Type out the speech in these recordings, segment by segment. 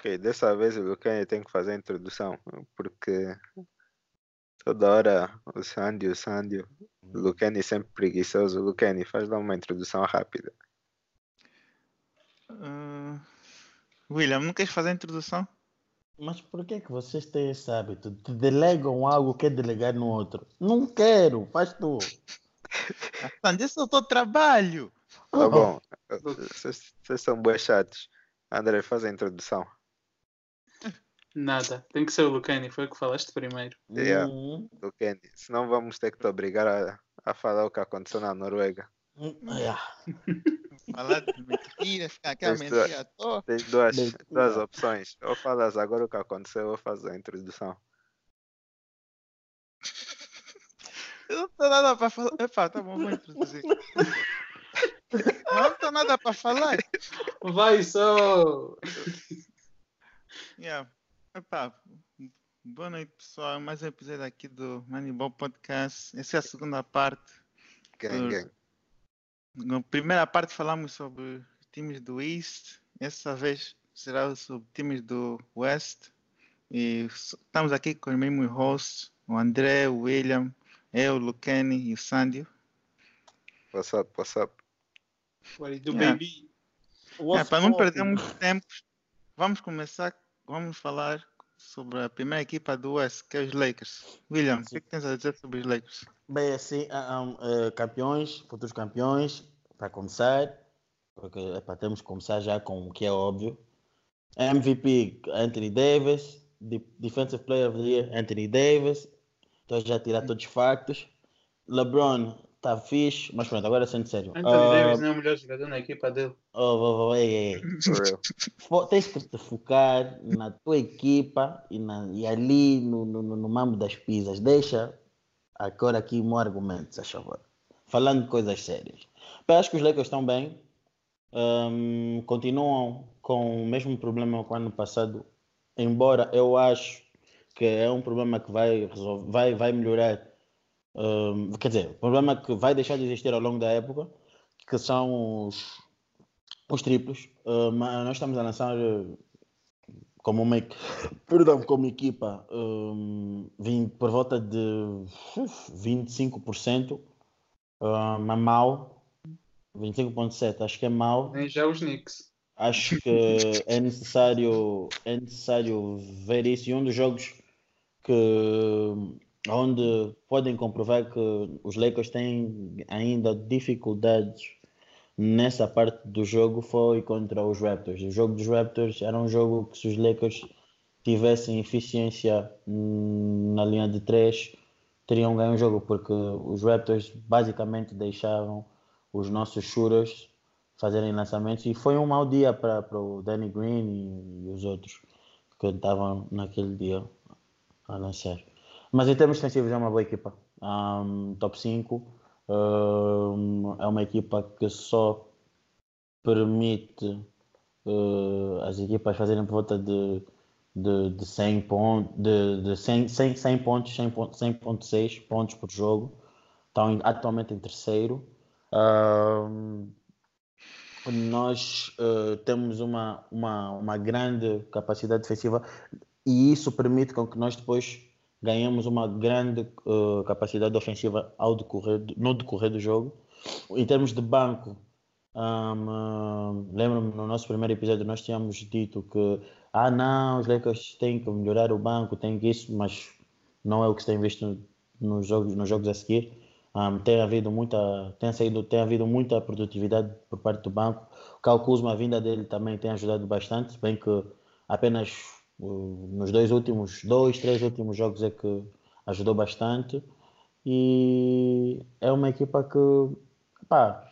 Ok, dessa vez o Lucani tem que fazer a introdução, porque toda hora o Sandy, o Sandy, o Lucani sempre preguiçoso. Lucani, faz lá uma introdução rápida. Uh, William, não queres fazer a introdução? Mas por que, que vocês têm esse hábito? Te delegam algo que é delegar no outro. Não quero, faz tu. Sandy, esse é o teu trabalho. Tá bom, vocês vocês são boas chatos. André, faz a introdução. Nada, tem que ser o Lucani, foi o que falaste primeiro. Yeah. Hum, Lucani, senão vamos ter que te obrigar a, a falar o que aconteceu na Noruega. hum, yeah. Falar de mentira, ficar aquela Tens mentira à toa. Tem duas, Mentira. duas opções. Ou falas agora o que aconteceu, ou faz a introdução. Eu não tenho nada para falar. Epá, tá bom, vou introduzir. Não tenho nada para falar. Vai só! Yeah. Epá, boa noite, pessoal. Mais um episódio aqui do Moneyball Podcast. Essa é a segunda parte. Gang, gang. Na primeira parte falamos sobre times do East. Essa vez será sobre times do West. E estamos aqui com os mesmos hosts, o André, o William, eu, o Lucani e o Sandio. What's up, what's up? What do, Yeah. baby? É, para não perder muito tempo, vamos começar, vamos falar sobre a primeira equipa do West, que é os Lakers. William, o que, é que tens a dizer sobre os Lakers? Bem, assim, ah, ah, eh, campeões, futuros campeões, para começar, porque temos que começar já com o que é óbvio. MVP Anthony Davis, De- Defensive Player of the Year Anthony Davis, estou já tirar todos os factos. LeBron está fixe, mas pronto, agora sendo sério. Anthony Ah, Davis não é o melhor jogador na equipa dele. oh, oh, oh, ei, ei. Fo- tens que te focar na tua equipa e, na, e ali no, no, no, no mambo das pizzas. Deixa agora aqui um argumento, se favor. Falando de coisas sérias. Pá, acho que os Lakers estão bem. Ahm, continuam com o mesmo problema que o ano passado. Embora eu acho que é um problema que vai, resolver, vai, vai melhorar. Ahm, quer dizer, problema que vai deixar de existir ao longo da época, que são os, os triplos, uh, mas nós estamos a lançar uh, como uma, perdão, como equipa um, vim por volta de uf, 25%, uh, mas mal, 25.7, acho que é mal. Nem já os Knicks. Acho que é necessário, é necessário ver isso. E um dos jogos que onde podem comprovar que os Lakers têm ainda dificuldades nessa parte do jogo foi contra os Raptors. O jogo dos Raptors era um jogo que se os Lakers tivessem eficiência hum, na linha de três teriam ganho o jogo porque os Raptors basicamente deixavam os nossos shooters fazerem lançamentos e foi um mau dia para o Danny Green e, e os outros que estavam naquele dia a lançar. Mas em termos defensivos é uma boa equipa. Um, top 5. um, é uma equipa que só permite uh, as equipas fazerem por volta de, de, de 100 pontos, de, de 100, 100, 100 pontos, 100 pontos, 100.6 pontos por jogo. Estão atualmente em terceiro. Um, nós uh, temos uma, uma, uma grande capacidade defensiva e isso permite com que nós depois ganhemos uma grande uh, capacidade ofensiva ao decorrer, no decorrer do jogo. Em termos de banco, um, lembro-me no nosso primeiro episódio nós tínhamos dito que ah não, os Lakers têm que melhorar o banco, têm que isso, mas não é o que se tem visto nos jogos, nos jogos a seguir. Um, tem havido muita, tem saído, tem havido muita produtividade por parte do banco. O Kuzma, a vinda dele também tem ajudado bastante, bem que apenas nos dois últimos, dois, três últimos jogos é que ajudou bastante. E é uma equipa que, pá,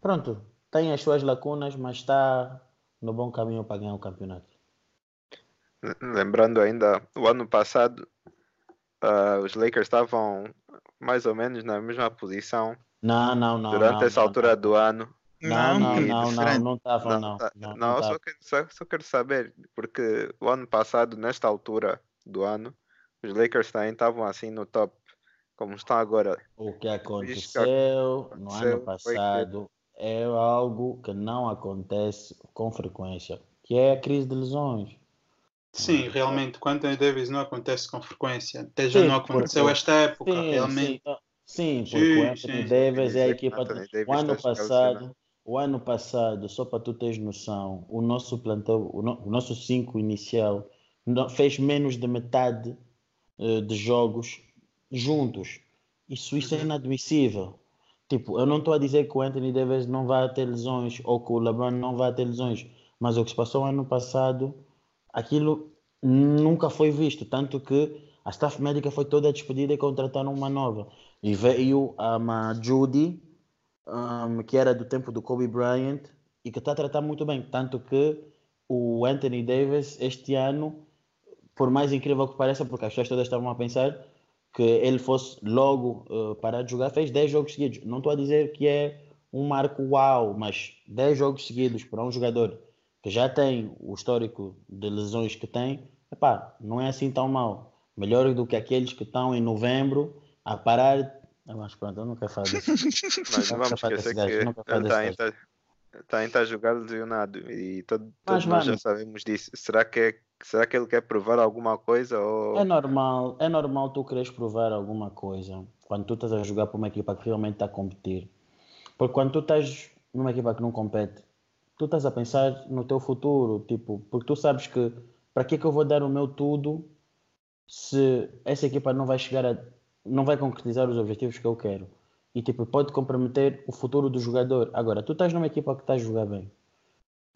pronto, tem as suas lacunas, mas está no bom caminho para ganhar o campeonato. Lembrando ainda, o ano passado, ah, os Lakers estavam mais ou menos na mesma posição Não, não, não. durante essa altura do ano. Não, não, não, não, não estavam, não. tá- Não, não, não só, quero, só, só quero saber, porque o ano passado, nesta altura do ano, os Lakers também estavam assim no top, como estão agora. O que aconteceu no ano passado é algo que não acontece com frequência, que é a crise de lesões. Sim, realmente, quando Anthony Davis não acontece com frequência. Até já Sim, não aconteceu porque- esta época, Sim, realmente. sim, sim, porque Sim, o Anthony. Davis é a equipa. O ano passado, o ano passado, só para tu teres noção, o nosso plantel, o, no- o nosso 5 inicial fez menos de metade eh, de jogos juntos. Isso, isso é Uhum. inadmissível. Tipo, eu não estou a dizer que o Anthony Davis não vai ter lesões ou que o LeBron não vai ter lesões, mas o que se passou ano passado, aquilo nunca foi visto. Tanto que a staff médica foi toda despedida e contrataram uma nova. E veio a Judy, um, que era do tempo do Kobe Bryant, e que está a tratar muito bem. Tanto que o Anthony Davis, este ano, por mais incrível que pareça, porque as pessoas todas estavam a pensar que ele fosse logo uh, parar de jogar, fez 10 jogos seguidos. Não estou a dizer que é um marco uau, mas 10 jogos seguidos para um jogador que já tem o histórico de lesões que tem, epá, não é assim tão mal. Melhor do que aqueles que estão em novembro a parar. Mas pronto, eu quero falar disso. Mas Não vamos esquecer que ele está gajo. tá, tá a jogar lesionado e todo, todos nós já sabemos disso. Será que, é- será que ele quer provar alguma coisa ou É normal, é normal tu queres provar alguma coisa quando tu estás a jogar para uma equipa que realmente está a competir. Porque quando tu estás numa equipa que não compete, tu estás a pensar no teu futuro, tipo, porque tu sabes que para que é que eu vou dar o meu tudo se essa equipa não vai chegar a não vai concretizar os objetivos que eu quero. E tipo, pode comprometer o futuro do jogador. Agora, tu estás numa equipa que está a jogar bem.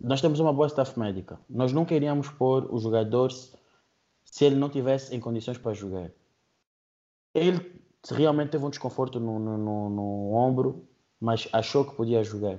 Nós temos uma boa staff médica. Nós nunca iríamos pôr o jogador se ele não tivesse em condições para jogar. Ele realmente teve um desconforto no, no, no- no ombro, mas achou que podia jogar.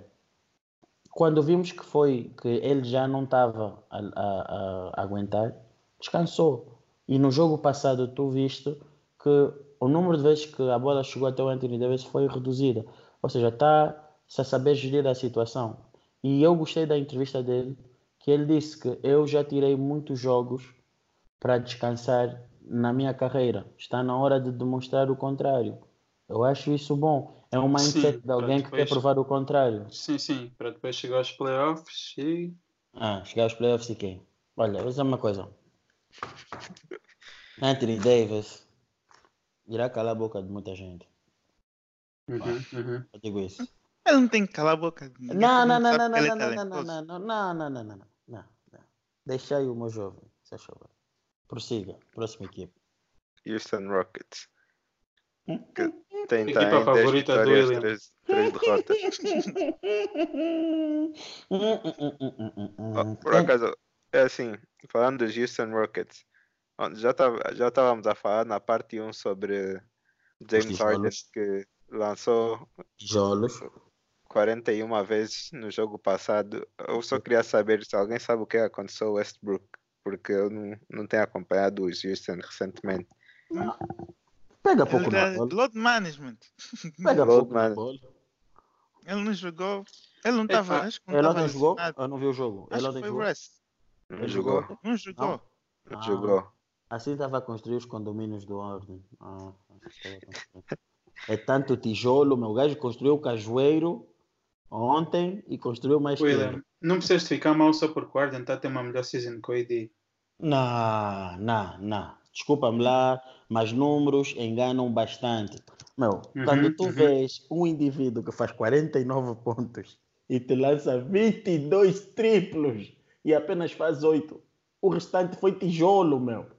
Quando vimos que foi que ele já não estava a, a- a aguentar, descansou. E no jogo passado tu viste que o número de vezes que a bola chegou até o Anthony Davis foi reduzida. Ou seja, está a saber gerir a situação. E eu gostei da entrevista dele, que ele disse que eu já tirei muitos jogos para descansar na minha carreira. Está na hora de demonstrar o contrário. Eu acho isso bom. É um mindset Sim, de alguém que para quer depois- provar o contrário. Sim, sim, para depois chegar aos playoffs e. Ah, chegar aos playoffs e quem? Olha, vou dizer uma coisa. Anthony Davis irá calar a boca de muita gente. Uhum, uhum. Eu digo isso. Ele não tem que calar a boca. de ninguém, Não, não, não, sabe não, não, não, não, não, não, não, não, não, não, não, não, não, não. Deixa aí o meu jovem, se favor. Prossiga, próxima equipe. Houston Rockets? Que tem Equipa tá em 10 favorita do William. 3, 3 derrotas. Por acaso, é assim, falando dos Houston Rockets, já tava- já estávamos a falar na parte 1 sobre James. Harden que lançou Tijolos. 41 vezes no jogo passado. Eu só queria saber se alguém sabe o que aconteceu ao Westbrook, porque eu não, não tenho acompanhado os Houston recentemente. Pega Ele pouco na bola. load management. Pega Load pouco na man. bola. Ele não jogou. Ele não estava. Acho que não Ele ontem jogou? Eu não vi o jogo. Ele Acho ontem foi jogou. Não Ele jogou, jogou? Não jogou. não Ah. jogou. Assim estava a construir os condomínios do Ordem. Ah, é tanto tijolo, meu gajo construiu o cajueiro ontem e construiu mais que William, ele. não precisas ficar mal só por está a ter uma melhor season que o AD. Não, não, não. Desculpa-me lá, mas números enganam bastante. Meu, Uhum, quando tu uhum. vês um indivíduo que faz 49 pontos e te lança 22 triplos e apenas faz 8, o restante foi tijolo, meu.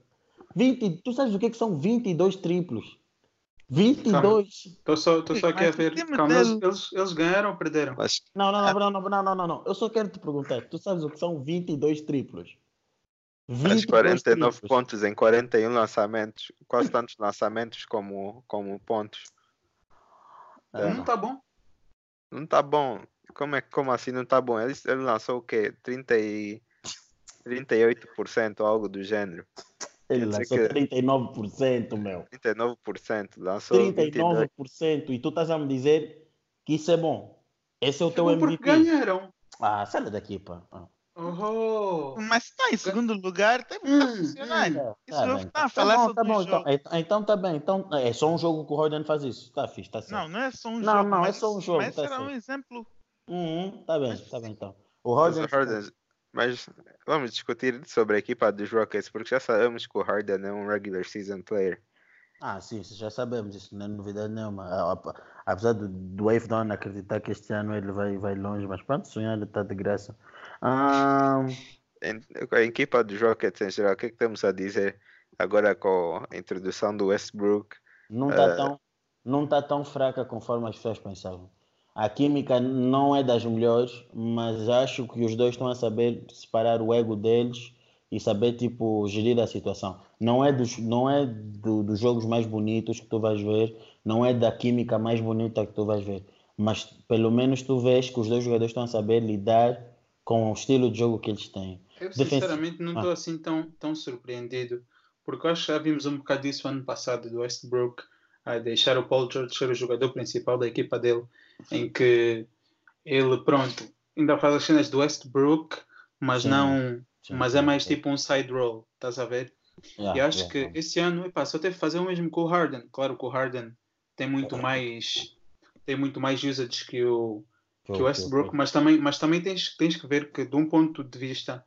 20, tu sabes o que, é que são 22 triplos? 22. Tô só, tô só quer ver. Calma, eles, eles, ganharam ou perderam? Não, não, não, não, não, não, não, Eu só quero te perguntar. Tu sabes o que são 22 triplos? 22 As 49 triplos. pontos em 41 lançamentos. Quase tantos lançamentos como, como pontos. É. Não tá bom. Não tá bom. Como, é, como assim não tá bom? Ele, ele lançou o quê? 30 e, 38% ou algo do gênero. Ele lançou que- 39%, meu. 39%. Lançou 22%. 39%. E tu estás a me dizer que isso é bom. Esse é o teu bom porque MVP. ganharam. Ah, sai daqui, pá. Oh, Mas está em segundo lugar, tem que Hum, funcionar. tá, Isso tá eu bem. tá a Tá falar bom, sobre tá bom. Então, jogo. é- então tá bem. Então, é só um jogo que o Harden faz isso. Tá fixe, tá certo. Não, não é só um Não, jogo. não, é mas só um jogo, Mas tá era um exemplo. Uhum, tá bem, tá bem então. O Harden, Mas vamos discutir sobre a equipa dos Rockets, porque já sabemos que o Harden é um regular season player. Ah, sim, já sabemos, isso não é novidade nenhuma. Apesar do, do Wave Down acreditar que este ano ele vai, vai longe, mas pronto, sonhar está de graça. Ah, a equipa dos Rockets em geral, o que é que temos a dizer agora com a introdução do Westbrook? Não está uh... tão, não tá tão fraca conforme as pessoas pensavam. A química não é das melhores, mas acho que os dois estão a saber separar o ego deles e saber tipo gerir a situação. Não é dos não é do, dos jogos mais bonitos que tu vais ver, não é da química mais bonita que tu vais ver, mas pelo menos tu vês que os dois jogadores estão a saber lidar com o estilo de jogo que eles têm. Eu sinceramente não estou ah. assim tão tão surpreendido, porque acho que já vimos um bocado disso ano passado do Westbrook a deixar o Paul George ser o jogador principal da equipa dele, em que ele pronto ainda faz as cenas do Westbrook, mas sim, não sim, mas sim, é mais tipo um side roll, estás a ver? Yeah, e acho yeah, que yeah. esse ano epá, só teve que fazer o mesmo com o Harden. Claro que o Harden tem muito mais tem muito mais usage que o, que o Westbrook, mas também, mas também tens, tens que ver que de um ponto de vista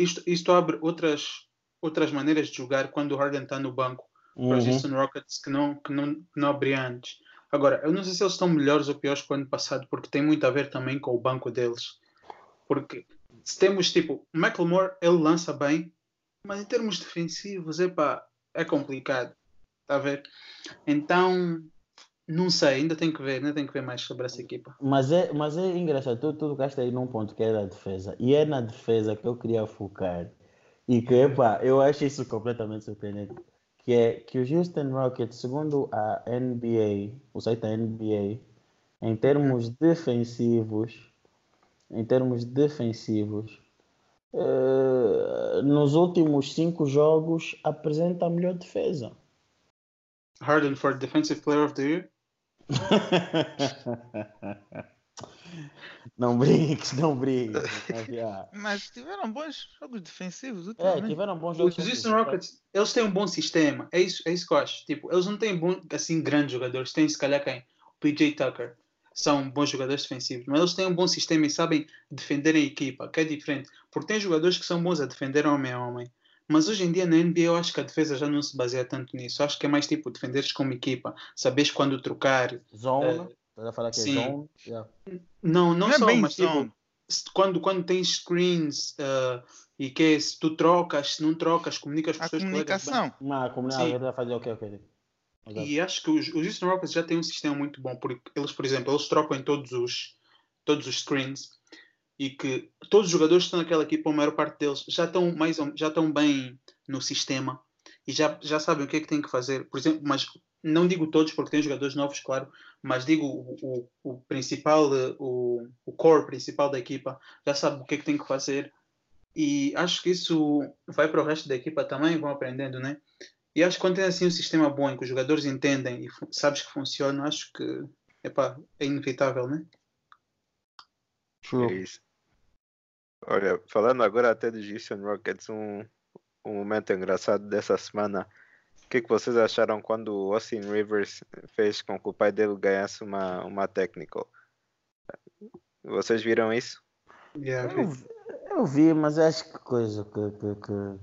isto, isto abre outras, outras maneiras de jogar quando o Harden está no banco uhum. para os uhum. Houston Rockets que não, que não, que não abria antes. Agora, eu não sei se eles estão melhores ou piores que o ano passado, porque tem muito a ver também com o banco deles. Porque se temos tipo, o ele lança bem, mas em termos defensivos, epa, é complicado. Está a ver? Então, não sei, ainda tem que ver, ainda tem que ver mais sobre essa equipa. Mas é, mas é engraçado, tu, tu tocaste aí num ponto que era a defesa, e é na defesa que eu queria focar, e que, epa, eu acho isso completamente surpreendente, que é que o Houston Rockets, segundo a NBA, o site da NBA, em termos defensivos, em termos defensivos, uh, nos últimos cinco jogos apresenta a melhor defesa. Harden for Defensive Player of the Year? não brinques, não brinques. Mas tiveram bons jogos defensivos. É, tiveram bons jogos Os Houston Rockets, eles têm um bom sistema. É isso, é isso que eu acho. Tipo, eles não têm bom, assim, grandes jogadores. Têm, se calhar, quem? O PJ Tucker são bons jogadores defensivos, mas eles têm um bom sistema e sabem defender a equipa, que é diferente. Porque tem jogadores que são bons a defender homem a homem. Mas hoje em dia na NBA eu acho que a defesa já não se baseia tanto nisso. Eu acho que é mais tipo defenderes como equipa, saberes quando trocar. Zona, uh, a falar que é sim. é zone. Yeah. Não, não, não é só, mas tipo, quando, quando tens screens uh, e que é, se tu trocas, se não trocas, comunicas com os teus colegas. Bem. Não, a comunicação vai fazer o que, ok. E acho que os, os Houston Rockets já têm um sistema muito bom, porque eles, por exemplo, eles trocam em todos os, todos os screens e que todos os jogadores que estão naquela equipa, a maior parte deles, já estão, mais, já estão bem no sistema e já, já sabem o que é que têm que fazer. Por exemplo, mas não digo todos, porque tem jogadores novos, claro, mas digo o, o, o principal, o, o core principal da equipa, já sabe o que é que tem que fazer. E acho que isso vai para o resto da equipa também, vão aprendendo, né? E acho que quando tem assim um sistema bom em que os jogadores entendem e sabes que funciona, acho que epá, é inevitável, né? É isso. Olha, falando agora até do Houston Rockets, um, um momento engraçado dessa semana. O que, que vocês acharam quando o Austin Rivers fez com que o pai dele ganhasse uma, uma technical? Vocês viram isso? Yeah, eu, eu, vi, mas acho que coisa que, que, que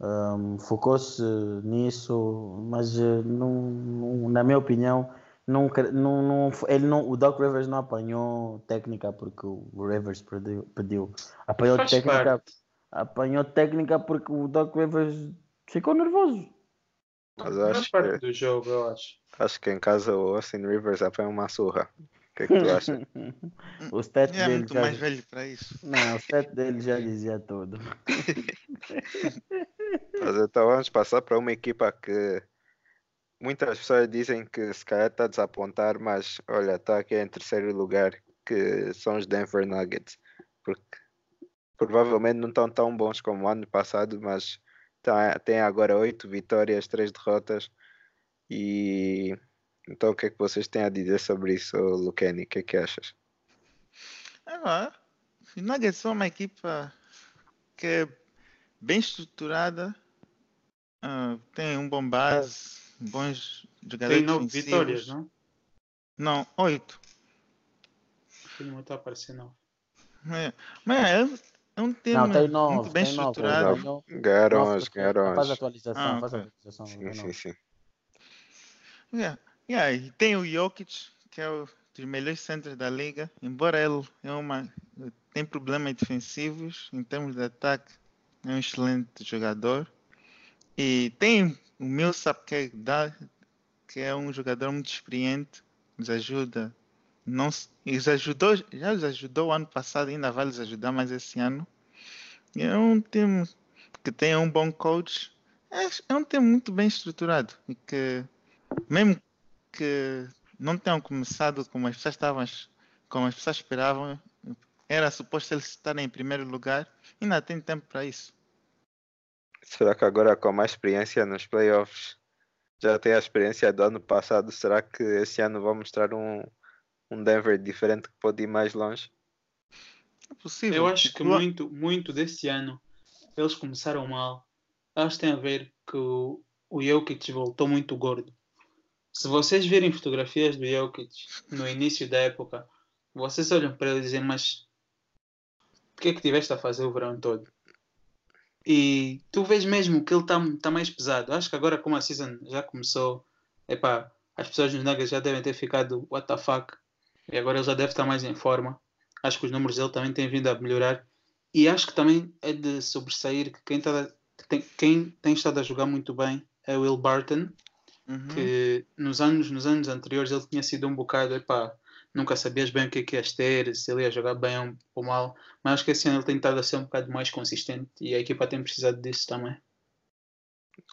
um, focou-se nisso, mas eh, não, não, na minha opinião, não, não, não, ele não, o Doc Rivers não apanhou técnica porque o Rivers pediu. pediu. Apanhou Faz técnica, parte. Apanhou técnica porque o Doc Rivers ficou nervoso. Mas acho parte que, do jogo, eu acho. Acho que em casa o Austin Rivers apanhou uma surra. O que, é que tu acha? o stat é dele muito já... mais velho para isso. Não, o stat dele já dizia tudo. Mas então vamos passar para uma equipa que muitas pessoas dizem que se calhar está a desapontar, mas olha, está aqui em terceiro lugar, que são os Denver Nuggets. Porque provavelmente não estão tão bons como o ano passado, mas tá, tem agora oito vitórias, três derrotas. E então o que é que vocês têm a dizer sobre isso, Luqueni? O que é que achas? É, os Nuggets são uma equipa que é bem estruturada, uh, tem um bom base, bons jogadores. Tem nove vitórias, não? Não, oito. Não está aparecendo, não. É, mas é, é um time Não, tem nove. muito bem tem estruturado. as, ganharam Faz atualização, Ah, faz atualização. Sim, tem sim, sim. Yeah. Yeah, e tem o Jokic, que é o dos melhores centros da liga. Embora ele é uma, tem problemas defensivos, em termos de ataque, é um excelente jogador. E tem o Millsap, que é, que é um jogador muito experiente, nos ajuda. Não, os ajudou, já os ajudou ano passado, ainda vai os ajudar mais esse ano. É um time que tem um bom coach. É, é um time muito bem estruturado e que mesmo que não tenham começado como as pessoas estavam, como as pessoas esperavam, era suposto eles estarem em primeiro lugar, ainda tem tempo para isso. Será que agora com mais experiência nos playoffs já tem a experiência do ano passado? Será que esse ano vão mostrar um, um Denver diferente que pode ir mais longe? É possível. Eu acho que muito, muito desse ano eles começaram mal. Acho que tem a ver que o, o Jokic voltou muito gordo. Se vocês virem fotografias do Jokic no início da época, vocês olham para ele e dizem, mas o que é que tiveste a fazer o verão todo? E tu vês mesmo que ele está tá mais pesado. Acho que agora como a season já começou, epá, as pessoas nos Nuggets já devem ter ficado what the fuck. E agora ele já deve estar mais em forma. Acho que os números dele também têm vindo a melhorar. E acho que também é de sobressair que quem, tá, que tem, quem tem estado a jogar muito bem é o Will Barton, Uhum. que nos anos, nos anos anteriores ele tinha sido um bocado, epá, nunca sabias bem o que é que ias ter, se ele ia jogar bem ou- ou mal, mas acho que esse ano ele tem estado a ser um bocado mais consistente e a equipa tem precisado disso também.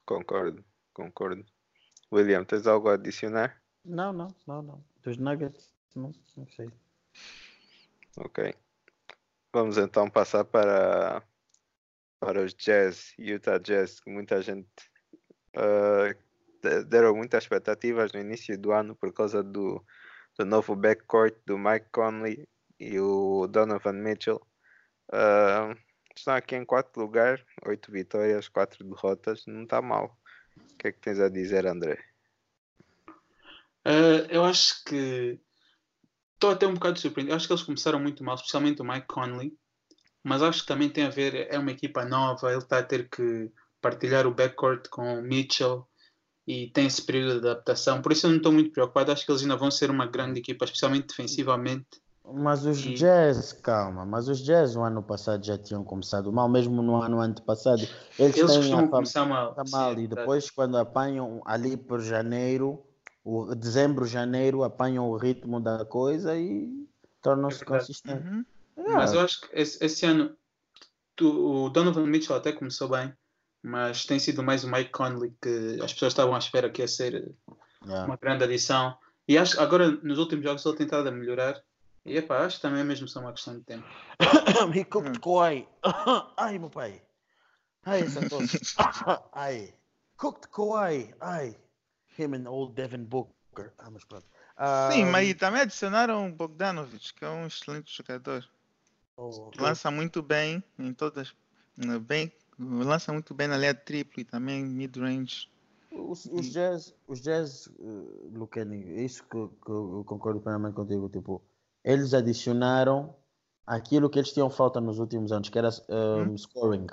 Concordo, concordo. William, tens algo a adicionar? Não, não, não, não. Dos Nuggets, não, não sei. Ok. Vamos então passar para, para os Jazz, Utah Jazz, que muita gente de- deram muitas expectativas no início do ano por causa do, do novo backcourt do Mike Conley e o Donovan Mitchell. Ah, estão aqui em quarto lugar, oito vitórias, quatro derrotas, não está mal. O que é que tens a dizer, André? Uh, eu acho que estou até um bocado surpreendido. Acho que eles começaram muito mal, especialmente o Mike Conley, mas acho que também tem a ver, é uma equipa nova, ele está a ter que partilhar o backcourt com o Mitchell e tem esse período de adaptação. Por isso eu não estou muito preocupado. Acho que eles ainda vão ser uma grande equipa, especialmente defensivamente. Mas os E- Jazz, calma, mas os Jazz no ano passado já tinham começado mal, mesmo no ano antepassado. Eles, Eles costumam a começar mal. sim, mal é e depois quando apanham ali por janeiro, o dezembro, janeiro, apanham o ritmo da coisa e tornam-se É consistentes. Uhum. Mas Ah, eu acho que esse, esse ano tu- o Donovan Mitchell até começou bem, mas tem sido mais o Mike Conley que as pessoas estavam à espera que ia ser yeah. uma grande adição. E acho agora nos últimos jogos ele tem estado a melhorar. E epá, acho que também é mesmo só uma questão de tempo. He cooked Kawhi. Ai, meu pai. Ai, essa tosse. Ai. Cooked Kawhi. Ai. Him and old Devin Booker. Ah, mas pronto. Sim, Ah, mas também adicionaram o Bogdanovich, que é um excelente jogador. oh, Lança muito bem em todas. eh, Bem, lança muito bem na linha triplo e também mid-range. Os, os jazz, os jazz, uh, Lucani, é isso que, que eu concordo plenamente contigo. Tipo, eles adicionaram aquilo que eles tinham falta nos últimos anos, que era um, scoring.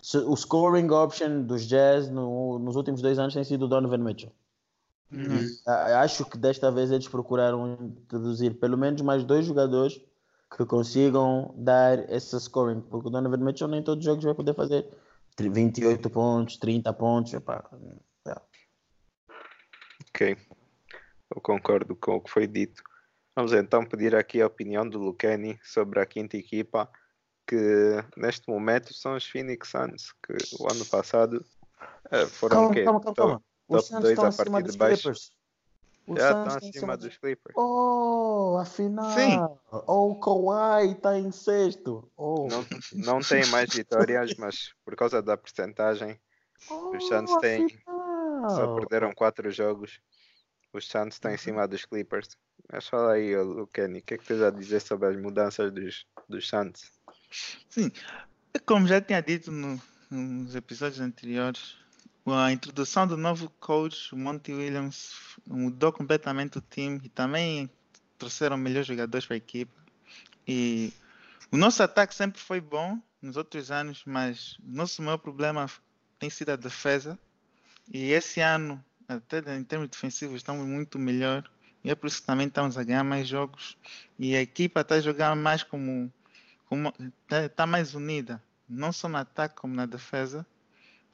Se- O scoring option dos jazz no- nos últimos dois anos tem sido o Donovan Mitchell. Uhum. Acho que desta vez eles procuraram introduzir pelo menos mais dois jogadores que consigam dar esse scoring, porque o Donovan Mitchell nem todos os jogos vai poder fazer 28 pontos, 30 pontos. epá, é. Ok, eu concordo com o que foi dito. Vamos então pedir aqui a opinião do Lucani sobre a quinta equipa, que neste momento são os Phoenix Suns, que o ano passado eh, foram Calma, calma, calma, calma. Os top Suns dois estão a acima partir dos de baixo. Clippers. Os Já Suns estão acima dos Clippers. Oh, afinal. Sim. Oh, o Kawhi está em sexto. Oh. Não, não têm mais vitórias, mas por causa da percentagem, os Suns Oh, têm- só perderam quatro jogos. Os Suns estão em cima dos Clippers. Mas fala aí, ô, Lucani, o que é que tens a dizer sobre as mudanças dos, dos Suns? Como já tinha dito no- nos episódios anteriores, a introdução do novo coach, o Monty Williams, mudou completamente o time e também trouxeram melhores jogadores para a equipe. E o nosso ataque sempre foi bom, nos outros anos, mas nosso maior problema tem sido a defesa. E esse ano, até em termos defensivos, estamos muito melhor. E é por isso que também estamos a ganhar mais jogos. E a equipa está a jogar mais como. está tá mais unida, não só no ataque como na defesa.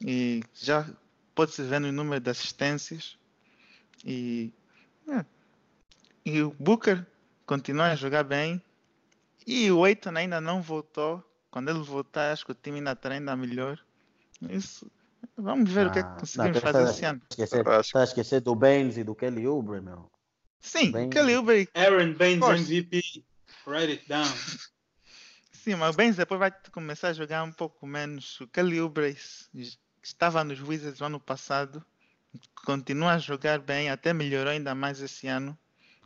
E já pode-se ver no número de assistências. E, é. e o Booker continua a jogar bem. E o Eitan ainda não voltou. Quando ele voltar, acho que o time ainda está ainda melhor. Isso. Vamos ver ah, o que é que ah, conseguimos não, fazer esse ano. Está a esquecer do Baines e do Kelly Oubre, meu. Sim, Baines. Kelly Oubre. Aaron Baines MVP. Write it down. Sim, mas o Baines depois vai começar a jogar um pouco menos. O Kelly Oubre estava nos Wizards no ano passado. Continua a jogar bem, até melhorou ainda mais esse ano.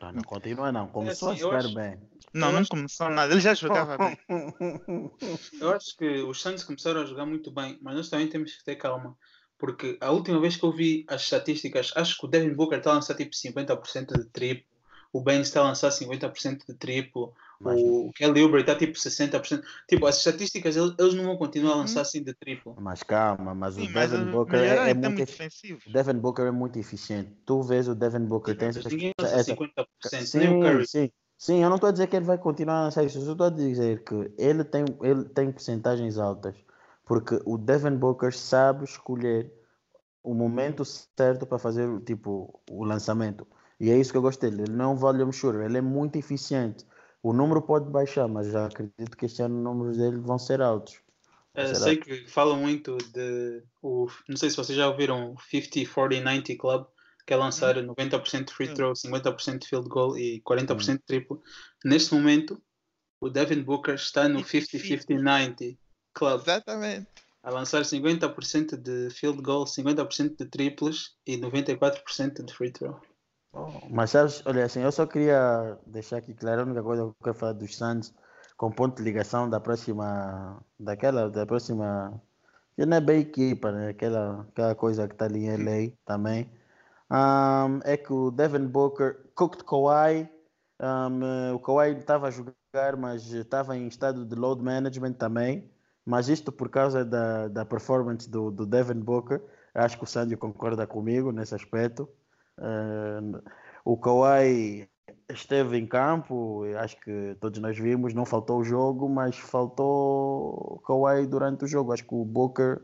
Não, não continua não, começou é assim, a jogar acho... bem. Não, não começou nada, ele já jogava bem. Eu acho que os Suns começaram a jogar muito bem, mas nós também temos que ter calma. Porque a última vez que eu vi as estatísticas, acho que o Devin Booker está a lançar tipo 50% de triplo, o Ben está a lançar 50% de triplo, o Kelly Oubre está tipo 60%. Tipo, as estatísticas eles não vão continuar a lançar uhum. assim de triplo. Mas calma, mas Sim, o Devin Booker é, é, muito defensivo. Devin Booker é muito eficiente. Tu vês o Devin Booker tem essa, ninguém essa 50%, sim, nem o Curry. Sim. Sim, eu não estou a dizer que ele vai continuar a lançar isso, eu estou a dizer que ele tem, ele tem porcentagens altas, porque o Devin Booker sabe escolher o momento certo para fazer tipo, o lançamento. E é isso que eu gosto dele. Ele não é um volume shooter, ele é muito eficiente. O número pode baixar, mas já acredito que este ano os números dele vão ser altos. Uh, sei que falam muito de. O, não sei se vocês já ouviram o 50, 40, 90 Club que é lançar 90% de free throw, 50% de field goal e 40% de triplo. Neste momento, o Devin Booker está no 50-50-90 club. Exatamente. A lançar 50% de field goal, 50% de triplos e 94% de free throw. Mas sabes, olha assim, eu só queria deixar aqui claro a única coisa que eu quero falar dos Suns com ponto de ligação da próxima, daquela, da próxima, já não é bem equipa, né? aquela, aquela coisa que está ali em LA também um, é que o Devin Booker cooked Kawhi. Um, o Kawhi estava a jogar, mas estava em estado de load management também. Mas isto por causa da, da performance do, do Devin Booker. Acho que o Sandy concorda comigo nesse aspecto. Uh, o Kawhi esteve em campo, acho que todos nós vimos, não faltou o jogo, mas faltou o Kawhi durante o jogo. Acho que o Booker,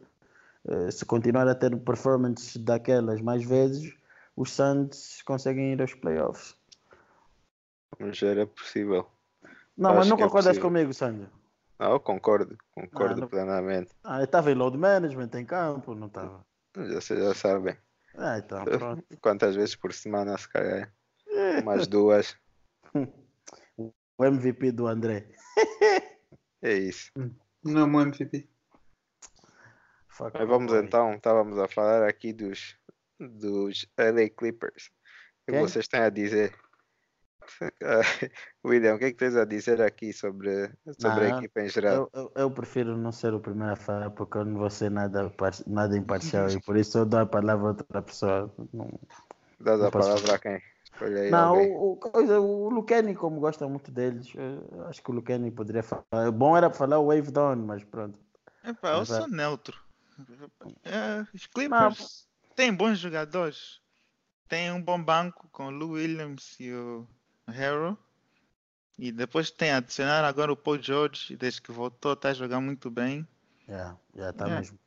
uh, se continuar a ter performances daquelas mais vezes, os Suns conseguem ir aos playoffs. Já era possível. Não, Acho mas não é concordas é comigo, Sandro? Não, eu concordo, concordo ah, não... plenamente. Ah, estava em load management em campo, não estava. Já, já sabem. Ah, então, pronto. Quantas vezes por semana, se calhar? Umas duas. o MVP do André. é isso. Não é o MVP. Mas vamos então, estávamos a falar aqui dos dos LA Clippers. O que vocês têm a dizer? William, o que é que tens a dizer aqui sobre, sobre não, a equipa em geral? Eu, eu, eu, prefiro não ser o primeiro a falar porque eu não vou ser nada, nada imparcial e por isso eu dou a palavra a outra pessoa. Não, Dás a palavra a quem? não, o, o, coisa, o Luqueni, como gosta muito deles, acho que o Luqueni poderia falar. Bom era falar o Wave Down, mas pronto. Epá, eu sou neutro. É, os Clippers tem bons jogadores. Tem um bom banco com o Lou Williams e o Harrow. E depois tem adicionar agora o Paul George, desde que voltou, está a jogar muito bem. Yeah, yeah, tá yeah. mesmo.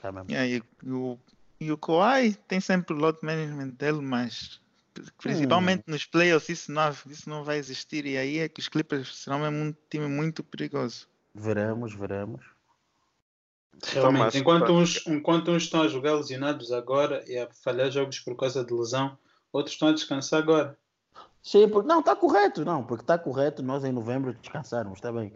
Tá mesmo. Yeah, e, o, e o Kawhi tem sempre o load management dele, mas principalmente hum. nos playoffs isso não, isso não vai existir. E aí é que os Clippers serão mesmo um time muito perigoso. Veremos, veremos. Realmente, enquanto uns, enquanto uns estão a jogar lesionados agora e a falhar jogos por causa de lesão, outros estão a descansar agora. Sim, porque, não, está correto, não, porque está correto nós em novembro descansarmos, está bem.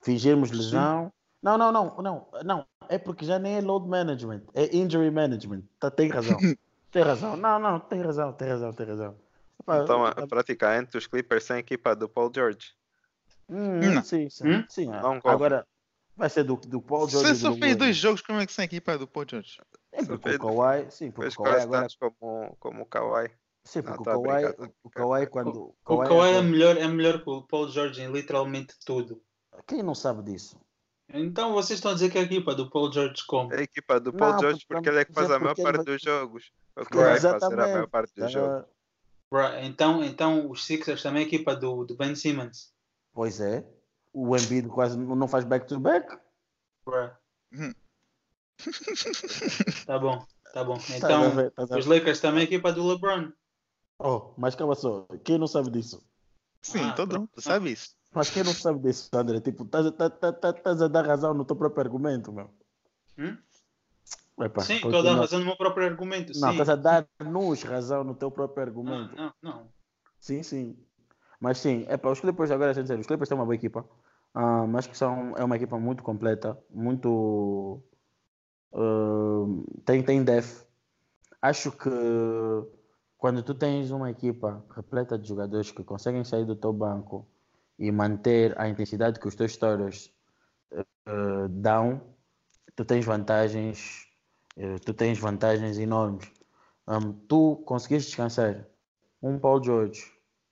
Fingirmos lesão. Sim. Não, não, não, não, não, é porque já nem é load management, é injury management. Tá, tem razão. tem razão. Não, não, tem razão, tem razão, tem razão. Então, a, praticamente os Clippers sem equipa do Paul George. Hum, sim, sim, hum? sim. Não, agora, Vai ser do, do Paul George. Você só fez dois jogos, como é que equipa é do Paul George? É porque o Kawhi, sim, porque o Kawhi agora... como, como o Kawhi. Sim, porque não, o, Kawhi, o Kawhi quando... O Kawhi, o Kawhi é, melhor, é melhor que o Paul George em literalmente tudo. Quem não sabe disso? Então vocês estão a dizer que é a equipa do Paul George como? É a equipa do Paul Não, George porque porque ele é que faz a maior parte dos jogos. O que vai fazer a maior parte dos jogos. Ah, Então, então os Sixers também é a equipa do, do Ben Simmons. Pois é. O Embiid quase não faz back-to-back. Hum. Tá bom, tá bom. Então, a ver. os Lakers também é a equipa do LeBron. Oh, mas calma só. Quem não sabe disso? Sim, Ah, todo mundo sabe isso. Mas quem não sabe disso, André? Tipo, estás tá, tá, tá, a dar razão no teu próprio argumento, meu. Hum? Epá, Sim, estou a dar razão no meu próprio argumento. Não, estás a dar-nos razão no teu próprio não, argumento. não, não. Sim, sim. Mas sim, é para os Clippers agora, dizer, os Clippers têm uma boa equipa. Ah, mas que são, é uma equipa muito completa, muito. ah, tem, tem def. Acho que quando tu tens uma equipa repleta de jogadores que conseguem sair do teu banco e manter a intensidade que os teus stories ah, dão, tu tens vantagens, eh, tu tens vantagens enormes. Um, tu conseguiste descansar um Paul George,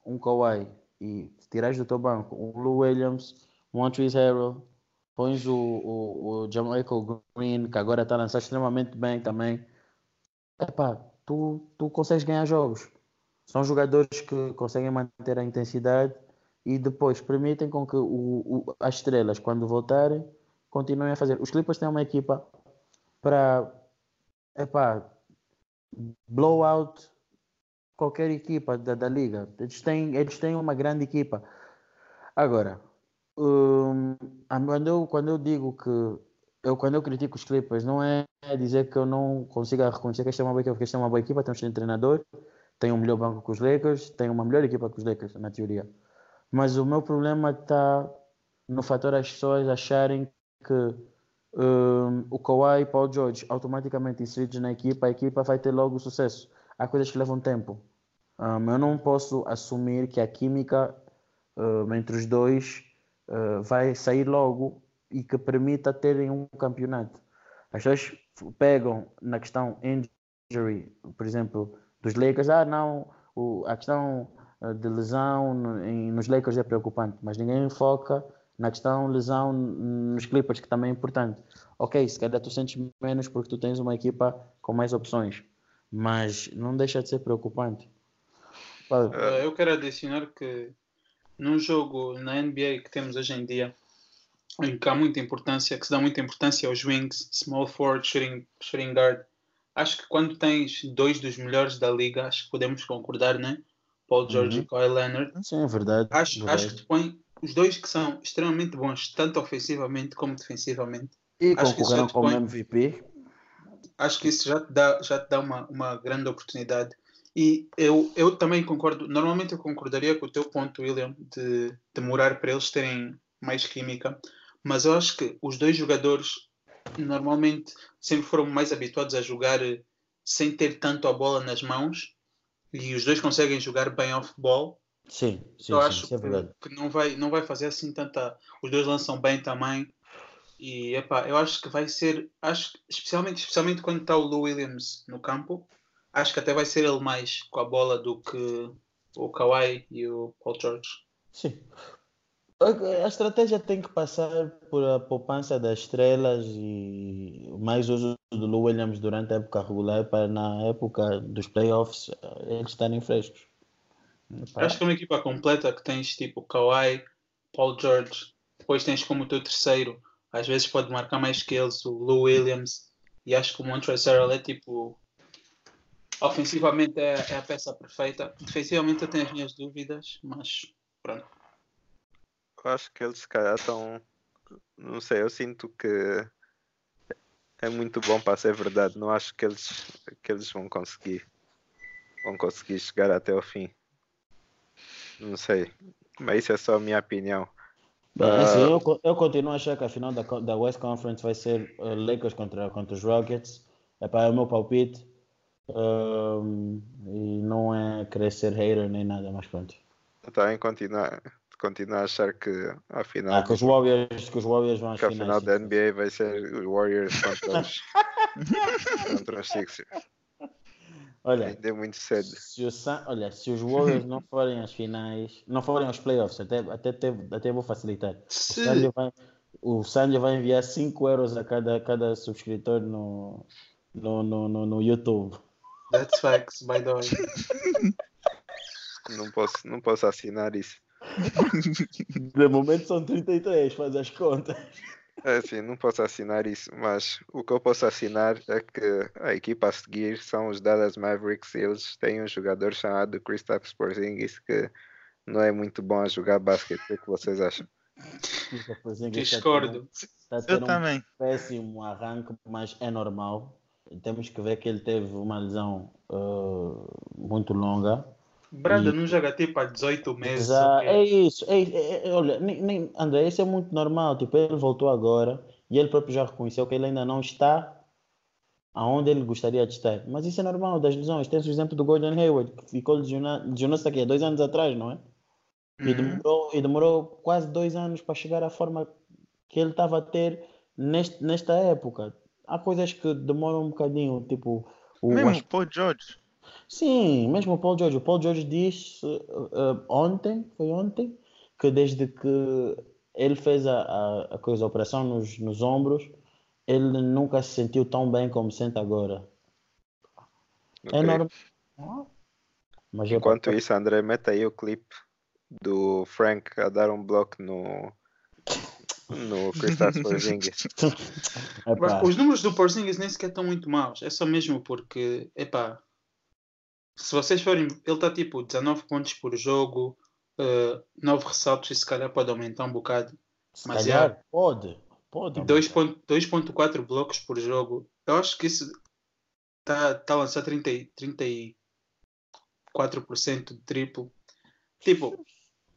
um Kawhi e tirares do teu banco um Lou Williams, um Montrezl Harrell, pões o, o, o Jamaica Green, que agora está a lançar extremamente bem também. Epá, tu, tu consegues ganhar jogos. São jogadores que conseguem manter a intensidade e depois permitem com que o, o- as estrelas, quando voltarem, continuem a fazer. Os Clippers têm uma equipa para epá, blowout qualquer equipa da, da liga. Eles têm, eles têm uma grande equipa. Agora, hum, quando, eu, quando eu digo que eu, quando eu critico os Clippers, não é dizer que eu não consiga reconhecer que esta é uma boa equipa, porque esta é uma boa equipa, tem um excelente treinador, tem um melhor banco que os Lakers, tem uma melhor equipa que os Lakers, na teoria. Mas o meu problema está no fator das pessoas acharem que hum, o Kawhi e Paul George automaticamente inseridos na equipa, a equipa vai ter logo sucesso. Há coisas que levam tempo. Hum, eu não posso assumir que a química hum, entre os dois hum, vai sair logo e que permita terem um campeonato. As pessoas pegam na questão injury, por exemplo, dos Lakers, ah não, o- a questão eh, de lesão nos Lakers é preocupante, mas ninguém foca na questão lesão nos Clippers, que também é importante. Ok, se calhar tu sentes menos porque tu tens uma equipa com mais opções, mas não deixa de ser preocupante. Pá, Uh, eu quero adicionar que num jogo na NBA que temos hoje em dia, em que há muita importância, que se dá muita importância aos wings, small forward, shooting, shooting guard, acho que quando tens dois dos melhores da liga, acho que podemos concordar, né? Paul George Uhum. e Kawhi Leonard. Sim, é verdade. Acho, verdade. acho que te põe os dois que são extremamente bons, tanto ofensivamente como defensivamente. E acho concorreram como põe- MVP. acho que isso já te dá, já te dá uma, uma grande oportunidade. E eu, eu também concordo, normalmente eu concordaria com o teu ponto, William, de demorar para eles terem mais química, mas eu acho que os dois jogadores normalmente sempre foram mais habituados a jogar eh, sem ter tanto a bola nas mãos e os dois conseguem jogar bem off-ball. Sim, sim, eu sim, acho isso é que, que não, vai, não vai fazer assim tanta. Os dois lançam bem também. E epá, eu acho que vai ser, acho, especialmente, especialmente quando está o Lou Williams no campo, acho que até vai ser ele mais com a bola do que o Kawhi e o Paul George. Sim. A, estratégia tem que passar por a poupança das estrelas e mais uso do Lou Williams durante a época regular para na época dos playoffs eles estarem frescos. Acho que é uma equipa completa que tens tipo Kawhi, Paul George, depois tens como teu terceiro, às vezes pode marcar mais que eles, o Lou Williams, e acho que o Montrezl Harrell é tipo ofensivamente é, é a peça perfeita. Defensivamente eu tenho as minhas dúvidas, mas pronto. Eu acho que eles se calhar estão. Não sei, eu sinto que é muito bom para ser verdade. Não acho que eles, que eles vão conseguir. Vão conseguir chegar até o fim. Não sei. Mas isso é só a minha opinião. Bem, assim, Ah. eu, eu continuo a achar que a final da, da West Conference vai ser eh, Lakers contra, contra os Rockets. Epá, é o meu palpite. Ahm, e não é querer ser hater nem nada, mas pronto. Também continuar, continuar a achar que a final, Ah, que os Warriors, que os Warriors vão às que final da. NBA vai ser os Warriors contra os, contra os Sixers. Olha, Ainda é muito cedo. se, olha, se os Warriors não forem às finais, não forem aos playoffs, até, até, te- até vou facilitar. O Se, vai, o Sandy vai enviar 5 euros a cada, cada subscritor no, no, no, no, no YouTube. That's facts, by the way. Não posso, não posso assinar isso. De momento são 33, faz as contas. É assim, não posso assinar isso, mas o que eu posso assinar é que a equipa a seguir são os Dallas Mavericks e eles têm um jogador chamado Kristaps Porzingis que não é muito bom a jogar basquete. O que vocês acham? Discordo. Está a ter Eu um também. péssimo arranque, mas é normal. Temos que ver que ele teve uma lesão uh, muito longa. Brada E- não joga tipo há 18 meses. Ok? É isso. É, é- é- olha, nem, nem, André, isso é muito normal. Tipo, ele voltou agora e ele próprio já reconheceu que ele ainda não está aonde ele gostaria de estar. Mas isso é normal das lesões. Tens o exemplo do Gordon Hayward, que ficou lesionado, lesionou-se aqui há dois anos atrás, não é? E, Uhum. demorou, e demorou quase dois anos para chegar à forma que ele estava a ter neste, nesta época. Há coisas que demoram um bocadinho, tipo o Mesmo Paul George. Sim, mesmo o Paul George. O Paul George disse uh, uh, ontem, foi ontem, que desde que ele fez a, a, a coisa, a operação nos, nos ombros, ele nunca se sentiu tão bem como sente agora. É Ok. normal. Mas é Enquanto para- isso, André, mete aí o clipe do Frank a dar um bloco no, no Kristaps Porzingis. Os números do Porzingis nem sequer estão muito maus. É só mesmo porque, epá, se vocês forem, ele está tipo 19 pontos por jogo, eh, 9 ressaltos e se calhar pode aumentar um bocado. se mas calhar pode, pode. 2.- 2.4 blocos por jogo. Eu acho que isso está tá a lançar 30, e- 34% de triplo. Tipo,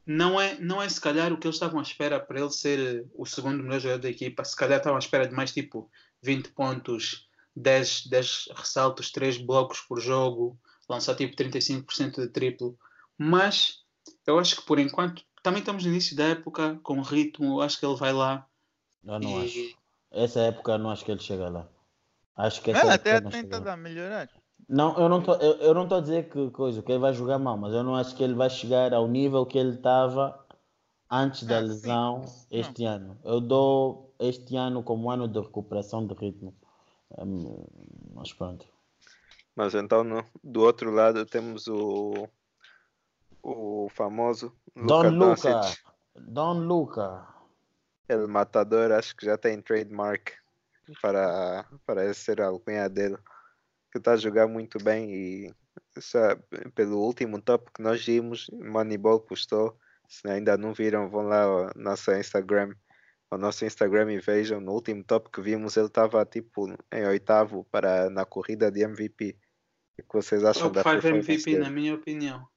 não é, não é se calhar o que eles estavam à espera para ele ser eh, o segundo melhor jogador da equipa. Se calhar estavam à espera de mais tipo 20 pontos, 10, 10 ressaltos, 3 blocos por jogo, lançar tipo 35% de triplo. Mas eu acho que por enquanto também estamos no início da época com ritmo. eu Acho que ele vai lá. Eu não e- acho. Essa época eu não acho que ele chega lá. Acho que essa até não tem chega lá. estado a melhorar. Não, eu não tô, eu, eu não estou a dizer que coisa, que ele vai jogar mal, mas eu não acho que ele vai chegar ao nível que ele estava antes da sim. lesão este ano. Eu dou este ano como ano de recuperação de ritmo. Hum, mas pronto. Mas então, no- do outro lado, temos o, o famoso Don Luka Luca. Doncic. Don Luca. El Matador, acho que já tem trademark para, para ser a alcunha dele. Que está a jogar muito bem e só pelo último top que nós vimos, Moneyball postou. Se ainda não viram, vão lá ao nosso Instagram, ao nosso Instagram e vejam. No último top que vimos, ele estava tipo em oitavo para na corrida de MVP. O que vocês acham Top da 5 performance MVP, dele? na minha opinião.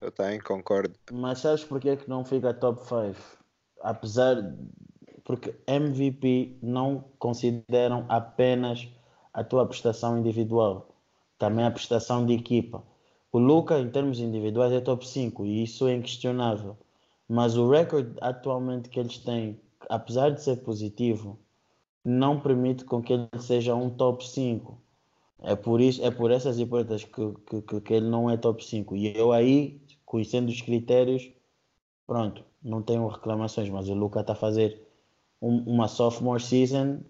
Eu também concordo. Mas sabes porque é que não fica top 5? Apesar. Porque MVP não consideram apenas a tua prestação individual, também a prestação de equipa. O Luca, em termos individuais, é top 5 e isso é inquestionável. Mas o recorde atualmente que eles têm, apesar de ser positivo, não permite com que ele seja um top 5. É por isso, é por essas hipóteses que, que, que, que ele não é top 5. E eu aí, conhecendo os critérios, pronto, não tenho reclamações, mas o Luca está a fazer um- uma sophomore season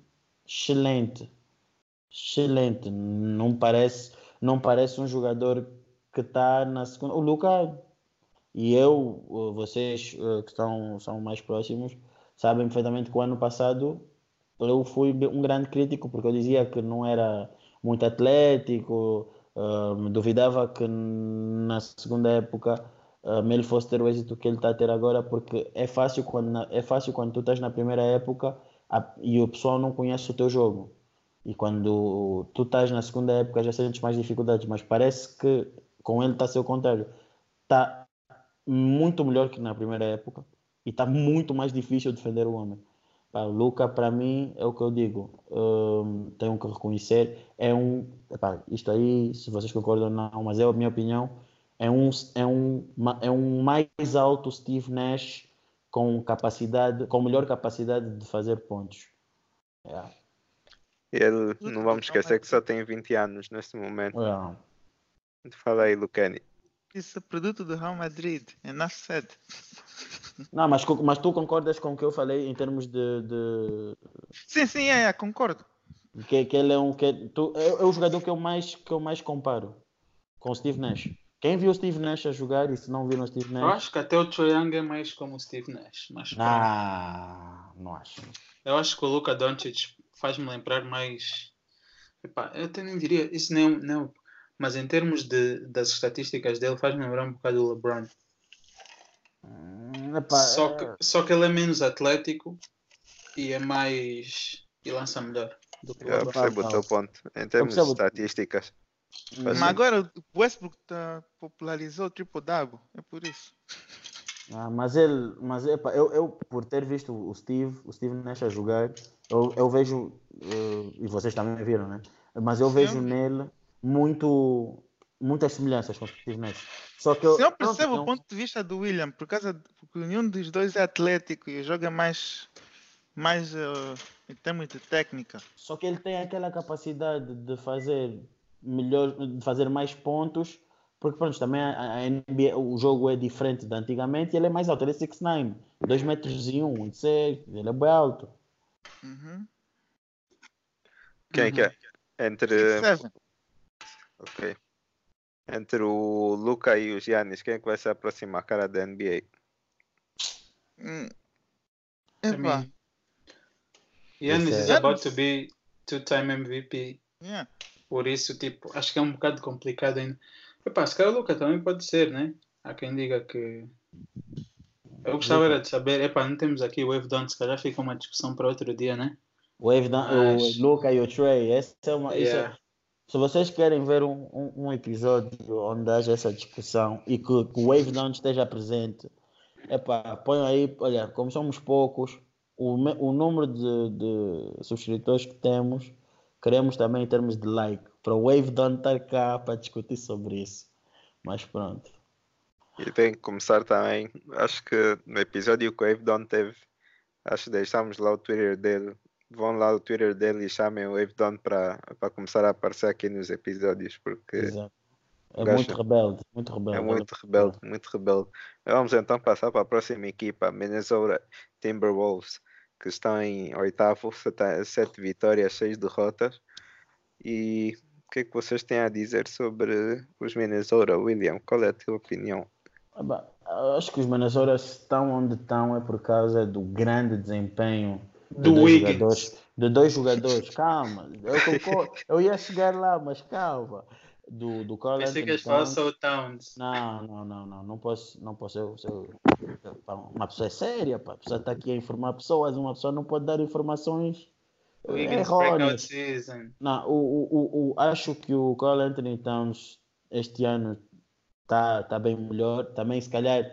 excelente. Excelente. Não parece, não parece um jogador que está na segunda. O Luca e eu, vocês uh, que estão, são mais próximos, sabem perfeitamente que o ano passado eu fui um grande crítico porque eu dizia que não era muito atlético, duvidava que na segunda época um, ele fosse ter o êxito que ele está a ter agora, porque é fácil quando, é fácil quando tu estás na primeira época a- e o pessoal não conhece o teu jogo. E quando tu estás na segunda época já sentes mais dificuldades, mas parece que com ele está a ser o contrário. Está muito melhor que na primeira época e está muito mais difícil defender o homem. Pá, o Luca, para mim, é o que eu digo. hum, tenho que reconhecer. É um. epá, isto aí, se vocês concordam ou não, mas é a minha opinião. É um, é um, é um mais alto Steve Nash com capacidade, com melhor capacidade de fazer pontos. É, E ele, não vamos esquecer que só tem 20 anos neste momento. é. Fala aí, Lucani. Isso é produto do Real Madrid. É Enough said. Não, mas, mas tu concordas com o que eu falei em termos de. de... Sim, sim, é, é, concordo. Que, que ele é um. Que, tu, é, é, o jogador que eu, mais, que eu mais comparo com o Steve Nash. Quem viu o Steve Nash a jogar e se não viu o Steve Nash. Eu acho que até o Trae Young é mais como o Steve Nash. Mas, ah, não acho. Eu acho que o Luka Doncic faz-me lembrar mais. Epá, eu até nem diria. Isso nem, não. Mas em termos de, das estatísticas dele, faz-me lembrar um bocado do LeBron. Hum, epá, só, que, só que ele é menos atlético e é mais. e lança melhor. Do que o Eu LeBron. percebo o teu ponto. Em termos de estatísticas. Mas Mas agora o Westbrook tá, popularizou o triple-double. É por isso. Ah, mas ele, mas epa, eu, eu por ter visto o Steve, o Steve Nash a jogar, eu, eu vejo, eh, e vocês também viram, né? Mas eu vejo Sim. nele muito, muitas semelhanças com o Steve Nash. Só que eu, Se eu percebo não- o ponto de vista do William, por causa de, porque nenhum dos dois é atlético e joga mais, mais eh, em termos de técnica. Só que ele tem aquela capacidade de fazer melhor, de fazer mais pontos, porque pronto, também a, a NBA, o jogo é diferente de antigamente e ele é mais alto, ele é 6'9", 2 metros e 1, ele é bem alto. Uhum. Quem é que é? Entre. Seven. Ok. Entre o Luca e o Giannis, quem é que vai se aproximar a cara da NBA? Hum. Epa, Giannis is é- about to be two-time MVP. yeah. Por isso, tipo, acho que é um bocado complicado ainda. Epá, se calhar o Luca também pode ser, né? Há quem diga que. Eu gostava era de saber, epá, não temos aqui o Wave Down, se calhar fica uma discussão para outro dia, né? O, Evdan, Mas- o Luca e o Trey, essa é uma, isso é- Yeah. Se vocês querem ver um, um, um episódio onde haja essa discussão e que, que o Wave não esteja presente, epá, ponham aí, olha, como somos poucos, o, o número de, de subscritores que temos, queremos também em termos de like, para o Wave Down estar cá para discutir sobre isso. Mas pronto. E tem que começar também. Acho que no episódio que o Wave Don teve, acho que deixámos lá o Twitter dele. Vão lá o Twitter dele e chamem o Wave Don para começar a aparecer aqui nos episódios, porque Exato. É muito rebelde, muito rebelde. é muito rebelde, muito rebelde. Vamos então passar para a próxima equipa, Minnesota Timberwolves, que estão em oitavo, sete, vitórias, seis derrotas. E o que é que vocês têm a dizer sobre os Minnesota, William? Qual é a tua opinião? Ah, Acho que os Minnesota estão onde estão é por causa do grande desempenho de Do dois Wiggins. jogadores. De dois jogadores, calma. Eu, concordo, eu ia chegar lá, mas calma. Do, do Carl Pensei que Anthony falar Towns. o Towns. Não, não, não, não. Não posso, não posso. Eu, eu- uma pessoa é séria, pá. A pessoa está aqui a informar pessoas. Uma pessoa não pode dar informações O eh, errôneas. Não, o, o, o, o- acho que o Carl Anthony Towns este ano está tá bem melhor. Também, se calhar,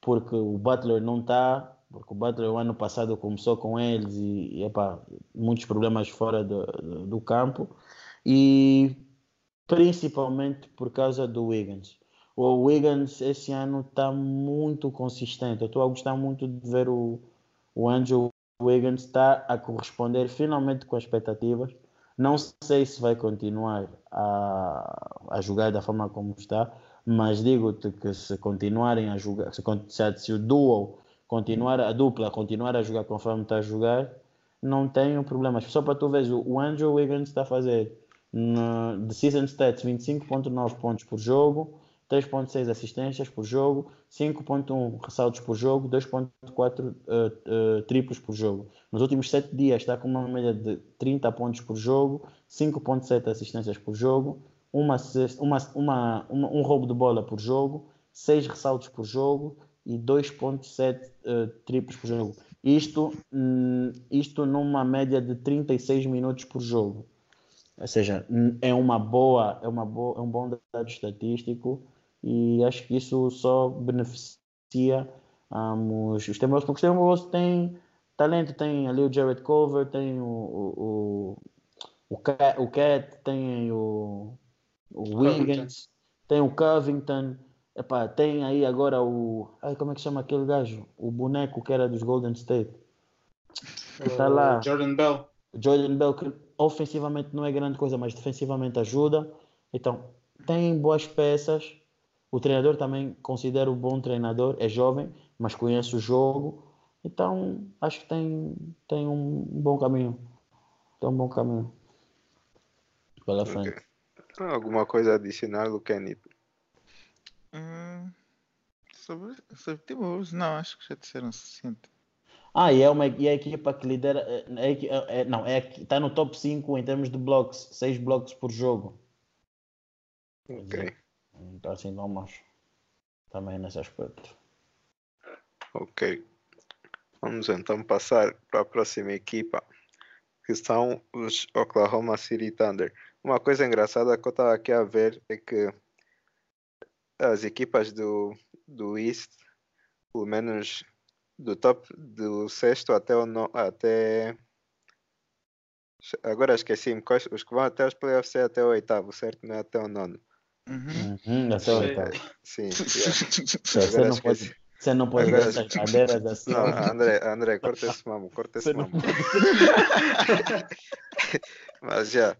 porque o Butler não está, porque o Butler o ano passado começou com eles e, e epá, muitos problemas fora do, do, do campo. E principalmente por causa do Wiggins. O Wiggins esse ano está muito consistente. Eu estou a gostar muito de ver o, o Andrew Wiggins está a corresponder finalmente com as expectativas. Não sei se vai continuar a, a jogar da forma como está, mas digo-te que se continuarem a jogar, se, se o duo continuar, a dupla continuar a jogar conforme está a jogar, não tenho problemas. Só para tu veres, o Andrew Wiggins está a fazer no, de season stats 25.9 pontos por jogo, 3.6 assistências por jogo, 5.1 ressaltos por jogo, 2.4 eh, eh, triplos por jogo. Nos últimos 7 dias está com uma média de 30 pontos por jogo, 5.7 assistências por jogo, uma, uma, uma- um roubo de bola por jogo, 6 ressaltos por jogo e 2.7 eh, triplos por jogo. Isto, hum, isto numa média de 36 minutos por jogo. Ou seja, é uma boa, é uma boa, é um bom dado estatístico e acho que isso só beneficia um, os, os Timberwolves, porque os Timberwolves têm talento, tem ali o Jared Culver, tem o, o, o, o, Cat, o Cat, tem o, o Wiggins, tem o Covington, epá, tem aí agora o. Ai, como é que chama aquele gajo? O boneco que era dos Golden State. Está O lá. Jordan Bell. Jordan Bell, que ofensivamente não é grande coisa, mas defensivamente ajuda. Então, tem boas peças. O treinador também considero um bom treinador, é jovem, mas conhece o jogo. Então acho que tem, tem um bom caminho. Tem um bom caminho pela frente. Ok. Alguma coisa adicional do Kenny? Sobre, sobre Timberwolves, não, acho que já disseram o suficiente. Ah, e é uma e é a equipa que lidera. É, é, não, é, está no top 5 em termos de blocos, 6 blocos por jogo. Ok, Então assim vamos também nesse aspecto. ok. Vamos então passar para a próxima equipa, que são os Oklahoma City Thunder. Uma coisa engraçada que eu estava aqui a ver é que as equipas do, do East, pelo menos do top do sexto até o no, até agora esqueci-me quais- os que vão até os playoffs é até o oitavo, certo? Não é até o nono. Uhum. Uhum, até o oitavo. Sim, yeah. Você não pode, você não pode ver Agora essas cadeiras assim. Não, André, André, corta esse mamo, corta esse Você mamo. Mas já,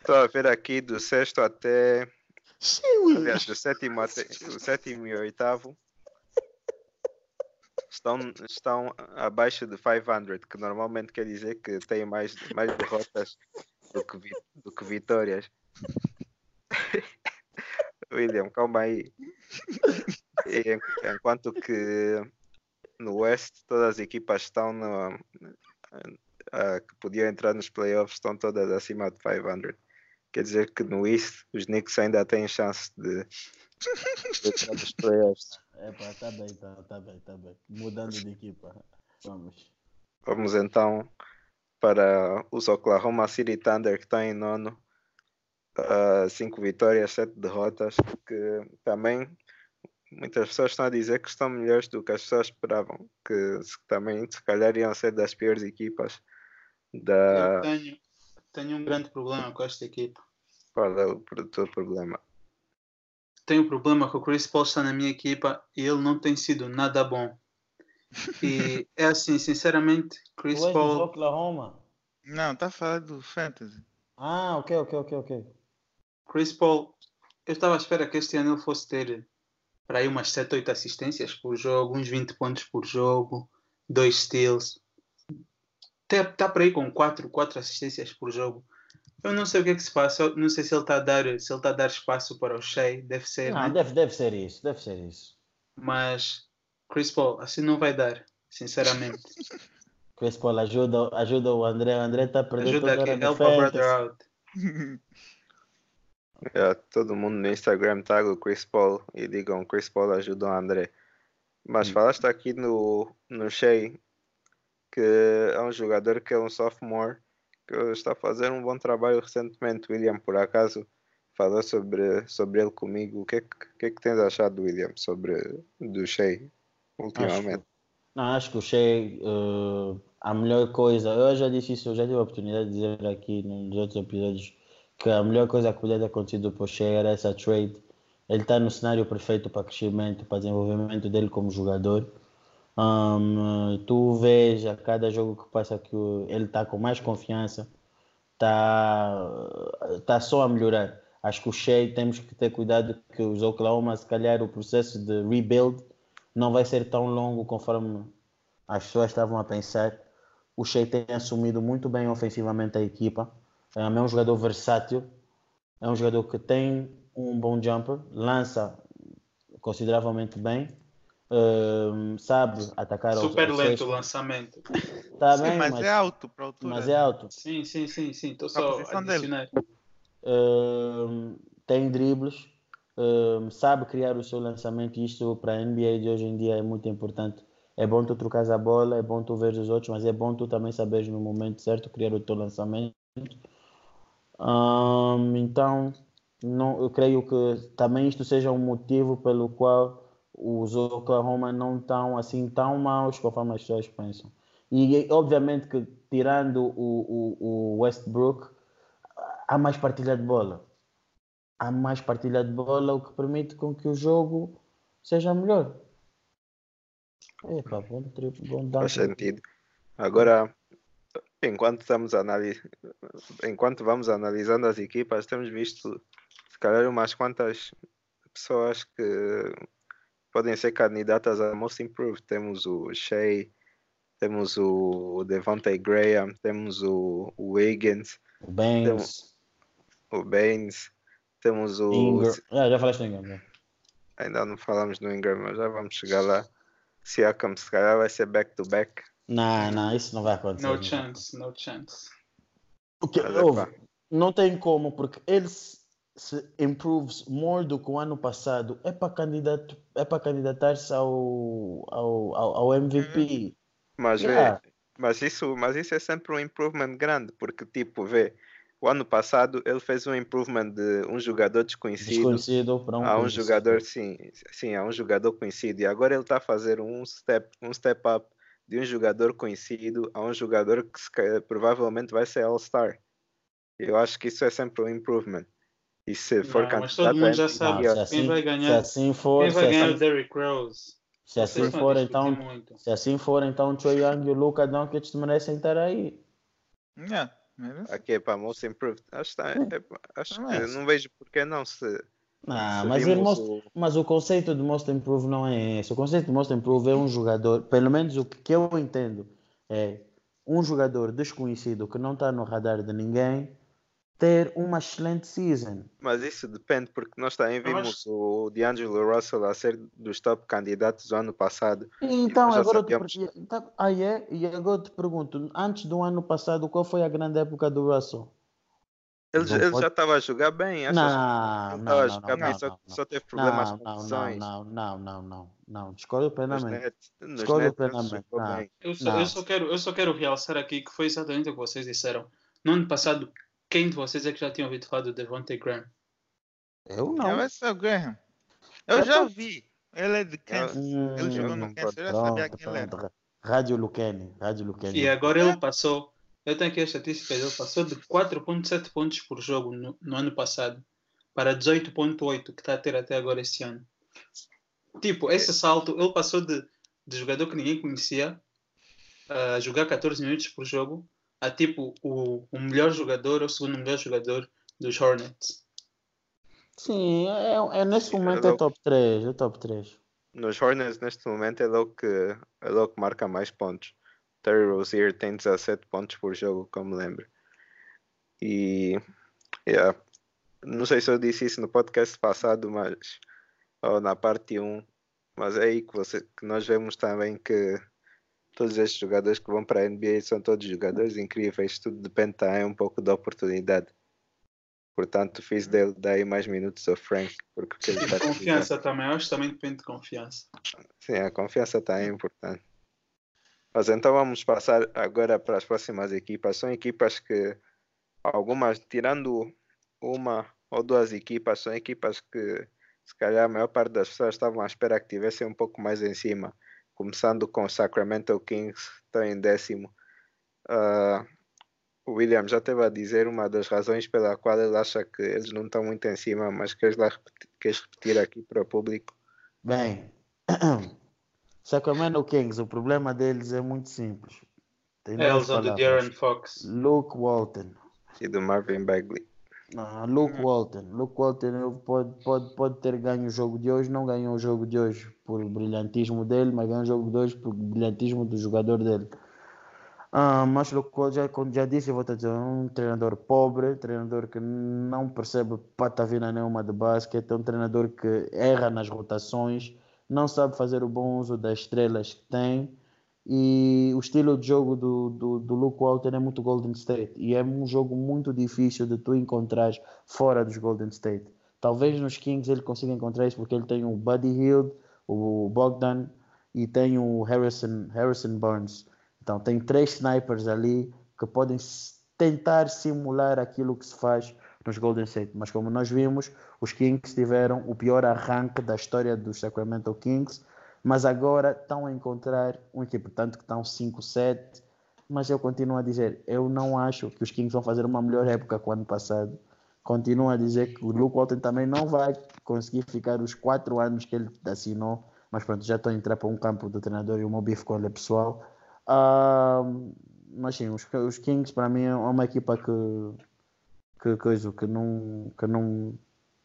estou a ver aqui do sexto até, aliás, do sétimo do sétimo e oitavo estão, estão abaixo de 500, que normalmente quer dizer que têm mais, mais derrotas do que, vi- do que vitórias. William, calma aí. En- enquanto que no West todas as equipas estão no, que podiam entrar nos playoffs estão todas acima de 500. Quer dizer que no East os Knicks ainda têm chance de. É pá, tá bem, tá, tá bem, tá bem. Mudando de equipa. Vamos. Vamos então para os Oklahoma City Thunder que estão em nono. Ah, cinco vitórias, sete derrotas, que também muitas pessoas estão a dizer que estão melhores do que as pessoas esperavam, que também se calhar iam ser das piores equipas da Eu tenho, tenho um grande problema com esta equipa. qual é o teu problema? Tenho um problema que o Chris Paul está na minha equipa e ele não tem sido nada bom. E é assim, sinceramente, Chris do Paul. Oklahoma? Não, tá falando do Fantasy. Ah, ok, ok, ok, ok. Chris Paul, eu estava à espera que este ano ele fosse ter para aí umas 7, 8 assistências por jogo, uns 20 pontos por jogo, dois steals. Está para aí com 4, 4 assistências por jogo. Eu não sei o que é que se passa, eu não sei se ele está a dar, se ele está a dar espaço para o Shea, deve ser, Não, né? deve, deve ser isso, deve ser isso. mas Chris Paul, assim não vai dar, sinceramente. Chris Paul ajuda, ajuda o André. O André está a perder Ajuda toda aqui, help a brother out. É, todo mundo no Instagram tag o Chris Paul e digam Chris Paul ajuda o André. Mas Hum. falaste aqui no, no Shea que é um jogador que é um sophomore que está a fazer um bom trabalho recentemente. William, por acaso, falou sobre, sobre ele comigo. O que é que, que, é que tens achado, William, sobre do Shea ultimamente? Não, acho que o Shea, eh, a melhor coisa, eu já disse isso, eu já tive a oportunidade de dizer aqui nos outros episódios, que a melhor coisa que podia ter acontecido para o Shea era essa trade. Ele está no cenário perfeito para crescimento, para desenvolvimento dele como jogador. Um, tu vês a cada jogo que passa que ele está com mais confiança, está tá só a melhorar. Acho que o Shea temos que ter cuidado que os Oklahoma, se calhar o processo de rebuild não vai ser tão longo conforme as pessoas estavam a pensar. O Shea tem assumido muito bem ofensivamente a equipa. É um jogador versátil. É um jogador que tem um bom jumper, lança consideravelmente bem, hum, sabe atacar ao- Super ao lento o lançamento. Tá Sim, bem, mas, mas, é alto para altura. mas é alto. Sim, sim, sim, sim. Estou só a posição dele. adicionar. Hum, tem dribles, hum, sabe criar o seu lançamento. e Isto para a NBA de hoje em dia é muito importante. É bom tu trocar a bola, é bom tu ver os outros, mas é bom tu também saberes no momento certo criar o teu lançamento. Hum, então, não, eu creio que também isto seja um motivo pelo qual os Oklahoma não estão assim tão maus conforme as pessoas pensam. E obviamente que tirando o, o, o Westbrook, há mais partilha de bola. Há mais partilha de bola, o que permite com que o jogo seja melhor. Epa, bom, tri- bom Faz sentido. Agora, enquanto estamos anali... enquanto vamos analisando as equipas, temos visto se calhar umas quantas pessoas que podem ser candidatas a Most Improved. Temos o Shea, temos o Devontae Graham, temos o, o Wiggins, O Banks, o Baines, temos o. Ingram. Ah, já falaste do Ingram. já. Ainda não falamos do Ingram, mas já vamos chegar lá. Siakam, se calhar vai ser back-to-back. Não, não, isso não vai acontecer. No chance, no chance. O que, Mas é ouve, pá. não tem como, porque ele se, improves more do que o ano passado. É para candidato, é para candidatar-se ao, ao, ao, MVP. Mas, vê, Yeah. mas, isso, mas isso é sempre um improvement grande, porque, tipo, vê, o ano passado ele fez um improvement de um jogador desconhecido Desconhecido um a um conhecido. jogador, sim, sim, a um jogador conhecido. E agora ele está a fazer um step, um step up de um jogador conhecido a um jogador que provavelmente vai ser All-Star. Eu acho que isso é sempre um improvement. E se for Não, mas candidato todo mundo a já MVP, sabe. Não, se assim, Quem vai se ganhar? assim for, Quem se vai ganhar é assim, o Derrick Rose? se assim for, então, muito. se assim for, então o Trae Young e o Luka Doncic merecem estar aí. Yeah, aqui é para Most Improved. Acho, que tá- é- acho que Merece. não vejo porque não se. Não, se mas, ele vimos most, o- mas o conceito de Most Improve não é esse. O conceito de Most Improve é um jogador, pelo menos o que eu entendo, é um jogador desconhecido que não está no radar de ninguém ter uma excelente season. Mas isso depende, porque nós também vimos o D'Angelo Russell a ser dos top candidatos do ano passado. Então, agora eu te, sabíamos. tá- ah, é? E agora eu te pergunto, antes do ano passado, qual foi a grande época do Russell? Ele, Não ele pode- já estava a jogar bem, achas? Não, não, estava a não, jogar não, bem, não, só, não, só teve problemas não, com não, não, não, não, não, não, não, discordo plenamente. Nos Discordo plenamente, não. só, eu, só quero, eu só quero realçar aqui que foi exatamente o que vocês disseram. No ano passado, quem de vocês é que já tinha ouvido falar do Devontae Graham? Eu Não, é o Graham. Eu já vi. Ele é de Kansas. Hum, Ele jogou no Kansas, eu já sabia quem ele era. Rádio Lucani, Rádio Lucani. E agora ele passou. Eu tenho aqui a estatística dele. Passou de 4,7 pontos por jogo no, no ano passado para 18,8 que está a ter até agora este ano. Tipo, esse salto, ele passou de, de jogador que ninguém conhecia a jogar 14 minutos por jogo a tipo o, o melhor jogador ou o segundo melhor jogador dos Hornets. Sim, é, é nesse É momento é louco. top 3, é top 3. Nos Hornets, neste momento, é o que, é o que marca mais pontos. Terry Rozier tem 17 pontos por jogo, como lembro. E, yeah, não sei se eu disse isso no podcast passado, mas, ou na parte 1, mas é aí que, você, que nós vemos também que todos estes jogadores que vão para a NBA são todos jogadores incríveis, tudo depende também um pouco da oportunidade. Portanto, fiz dele daí mais minutos ao Frank, porque que ele E está confiança também. Acho que também depende de confiança. Sim, a confiança está é importante. Mas então vamos passar agora para as próximas equipas. São equipas que algumas, tirando uma ou duas equipas, são equipas que se calhar a maior parte das pessoas estavam à espera que tivessem um pouco mais em cima. Começando com o Sacramento Kings, estão em décimo. Ah, o William já esteve a dizer uma das razões pela qual ele acha que eles não estão muito em cima, mas queres, lá repetir, queres repetir aqui para o público? Bem, Sacramento Kings, o problema deles é muito simples. Tem É duas lesão do. De'Aaron Fox. Luke Walton. E do Marvin Bagley. Ah, Luke Uhum. Walton. Luke Walton pode, pode, pode ter ganho o jogo de hoje, não ganhou o jogo de hoje por brilhantismo dele, mas ganhou o jogo de hoje por brilhantismo do jogador dele. Ah, mas Luke Walton, já, como já disse, vou te dizer, é um treinador pobre, treinador que não percebe patavina nenhuma de basquete, é um treinador que erra nas rotações, não sabe fazer o bom uso das estrelas que tem. E o estilo de jogo do, do, do Luke Walton é muito Golden State. E é um jogo muito difícil de tu encontrar fora dos Golden State. Talvez nos Kings ele consiga encontrar isso porque ele tem o Buddy Hield, o Bogdan e tem o Harrison, Harrison Burns. Então tem três snipers ali que podem tentar simular aquilo que se faz nos Golden State. Mas como nós vimos, os Kings tiveram o pior arranque da história dos Sacramento Kings mas agora estão a encontrar um equipe, tanto que estão 5-7, mas eu continuo a dizer, eu não acho que os Kings vão fazer uma melhor época que o ano passado. Continuo a dizer que o Luke Walton também não vai conseguir ficar os quatro anos que ele assinou, mas pronto, já estou a entrar para um campo do treinador e o meu bife com ele é pessoal. Ah, mas sim, os, os Kings para mim é uma equipa que, que coisa que não, que não,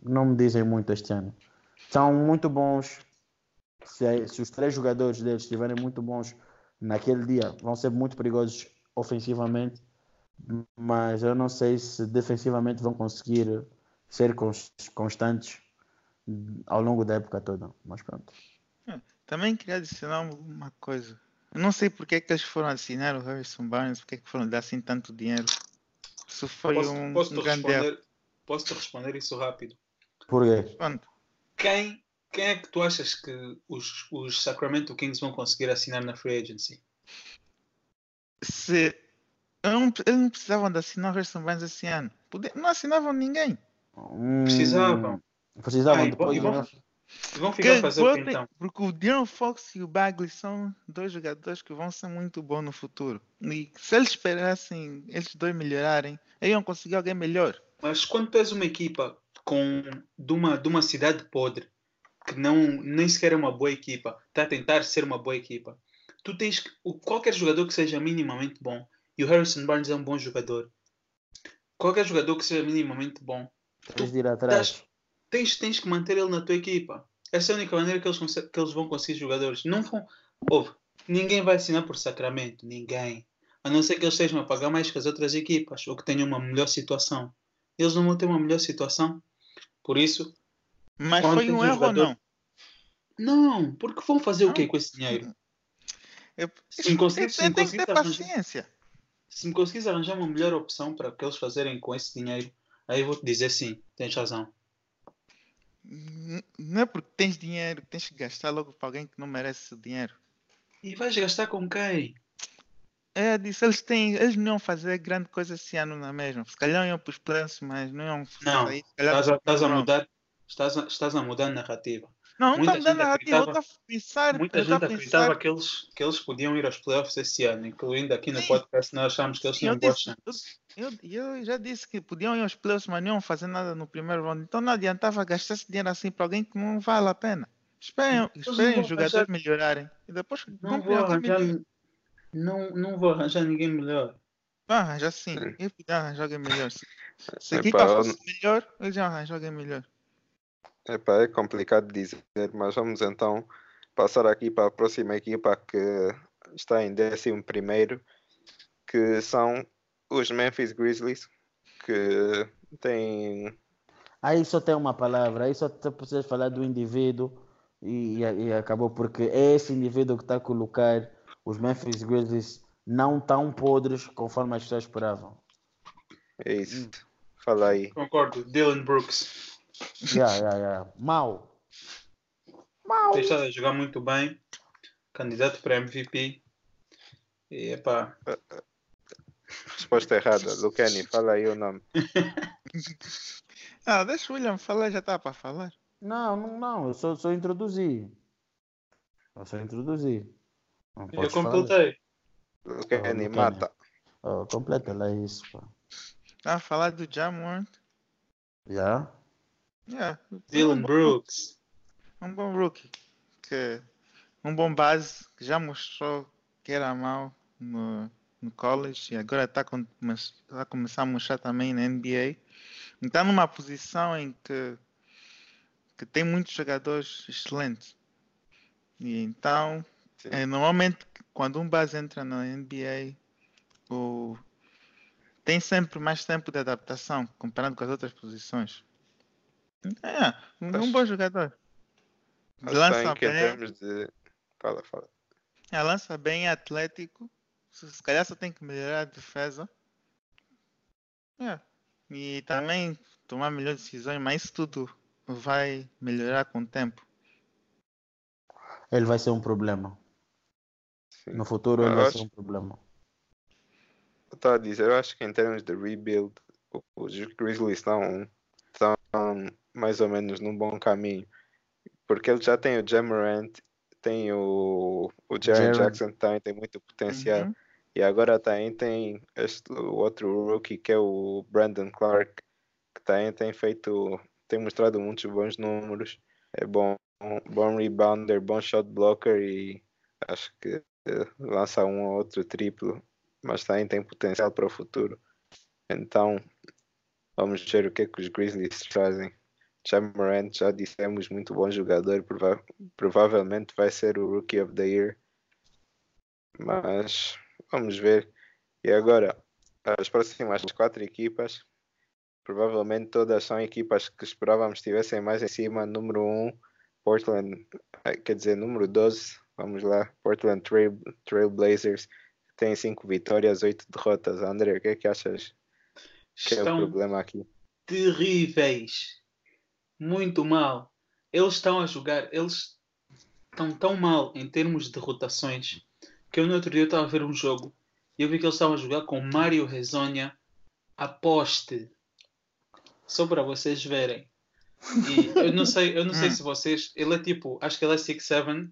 não me dizem muito este ano. são muito bons. Se, se os três jogadores deles estiverem muito bons naquele dia, vão ser muito perigosos ofensivamente, mas eu não sei se defensivamente vão conseguir ser constantes ao longo da época toda. Mas pronto. É, também queria adicionar uma coisa. Eu não sei porque é que eles foram assinar o Harrison Barnes, porque é que foram dar assim tanto dinheiro. Isso foi posso, um, posso um grande responder, Posso te responder isso rápido? Por quê? Pronto. Quem, quem é que tu achas que os, os Sacramento Kings vão conseguir assinar na free agency? Se não, eles não precisavam de assinar o Harrison Barnes esse ano. Não assinavam ninguém. Hum, Precisavam. Precisavam Ah, e depois. vão- e vão-? E vão ficar Que fazer o que então? Porque o De'Aaron Fox e o Bagley são dois jogadores que vão ser muito bons no futuro. E se eles esperassem eles dois melhorarem, aí iam conseguir alguém melhor. Mas quando tu és uma equipa com, de, uma, de uma cidade podre, que não, nem sequer é uma boa equipa, está a tentar ser uma boa equipa, tu tens que, o- qualquer jogador que seja minimamente bom, e o Harrison Barnes é um bom jogador, qualquer jogador que seja minimamente bom, Tens de ir atrás. tens, tens que manter ele na tua equipa. Essa é a única maneira que eles, que eles vão conseguir jogadores. Não vão. Ouve, ninguém vai assinar por Sacramento. Ninguém. A não ser que eles estejam a pagar mais que as outras equipas ou que tenham uma melhor situação. Eles não vão ter uma melhor situação. Por isso, Mas foi um erro ou jogador- não? não. Porque vão fazer o quê Não. com esse dinheiro? Eu, Se me conseguir- se tem, me tem que ter conseguir arranjar- paciência. Se me conseguires arranjar uma melhor opção para que eles fazerem com esse dinheiro, aí eu vou te dizer sim, tens razão. Não é porque tens dinheiro que tens que gastar logo para alguém que não merece o dinheiro. E vais gastar com quem? É, disse, eles têm, eles não iam fazer grande coisa esse ano na mesma. Se calhar iam para os playoffs, mas não iam Não. Se calhar Estás a, a mudar. Estás a, estás a mudar a narrativa. Não, não muita está mudando gente a narrativa. Eu acreditava- estou a pensar. Muita eu gente acreditava pensar. que eles, que eles podiam ir aos playoffs esse ano, incluindo aqui no Sim. podcast nós achámos que eles eu, tinham boas chances. eu, eu, eu já disse que podiam ir aos playoffs, mas não iam fazer nada no primeiro round. Então não adiantava gastar esse dinheiro assim para alguém que não vale a pena. Esperem, esperem os jogadores arranjar- melhorarem. E depois Não vou arranjar. melhor. Não, não vou arranjar ninguém melhor. Vai arranjar sim. Sim. Eu podia arranjar alguém melhor. Se, se a Epá, equipa eu fosse melhor, eles iam arranjar alguém melhor. Epá, é complicado dizer, mas vamos então passar aqui para a próxima equipa que está em 11 primeiro, que são os Memphis Grizzlies, que têm Aí só tem uma palavra, aí só te precisas falar do indivíduo e, e- e acabou, porque é esse indivíduo que está a colocar os Memphis Grizzlies não tão podres conforme as pessoas esperavam. é isso. Fala aí. Concordo. Dylan Brooks Yeah, yeah, yeah. Mal. Mal. tem estado a jogar muito bem. Candidato para MVP. E epá, Resposta errada. Lucani, fala aí o nome. Ah, deixa o William falar, já está para falar. Não, não, não, eu só, só introduzi. Eu só introduzi. Não eu completei. Lucani, Lucani. mata. Oh, completa lá isso, pá. Está a falar do Jamorant. Já? Yeah. Dylan Brooks. Um bom rookie. Que, um bom base que já mostrou que era mau no, no college e agora está com, tá a começar a mostrar também na NBA. Está numa posição em que, que tem muitos jogadores excelentes. E então, é, normalmente, quando um base entra na NBA, o, tem sempre mais tempo de adaptação comparado com as outras posições. É, um, um Acho- bom jogador. Acho Lança bem em bem, termos de. Fala, fala. é, lança bem é atlético. Se calhar só tem que melhorar a defesa. É. E também tomar melhores decisões, mas isso tudo vai melhorar com o tempo. Ele vai ser um problema. Sim. No futuro ele Eu vai acho- ser um problema. Eu estava a dizer, eu acho que em termos de rebuild, os Grizzlies estão, estão mais ou menos num bom caminho. Porque ele já tem o Jamorant, tem o, o Jaren. Jackson também tem muito potencial. Uhum. E agora também tem este, o outro rookie que é o Brandon Clark, que também tem feito, tem mostrado muitos bons números. É bom, bom rebounder, bom shot blocker e acho que eh, lança um ou outro triplo, mas também tem potencial para o futuro. Então vamos ver o que é que os Grizzlies trazem. Jamarant, já dissemos, muito bom jogador, prova provavelmente vai ser o Rookie of the Year. Mas vamos ver. E agora, as próximas quatro equipas, provavelmente todas são equipas que esperávamos estivessem mais em cima. Número 1, um, Portland, eh, quer dizer, número 12, vamos lá, Portland Trail, Trail Blazers, tem 5 vitórias, 8 derrotas. André, o que é que achas que é o problema aqui? Terríveis muito mal. Eles estão a jogar, eles estão tão mal em termos de rotações que eu no outro dia estava a ver um jogo e eu vi que eles estavam a jogar com Mário Rezonia a poste. Só para vocês verem. E eu não sei, eu não sei hum. se vocês. Ele é tipo, acho que ele é 6'7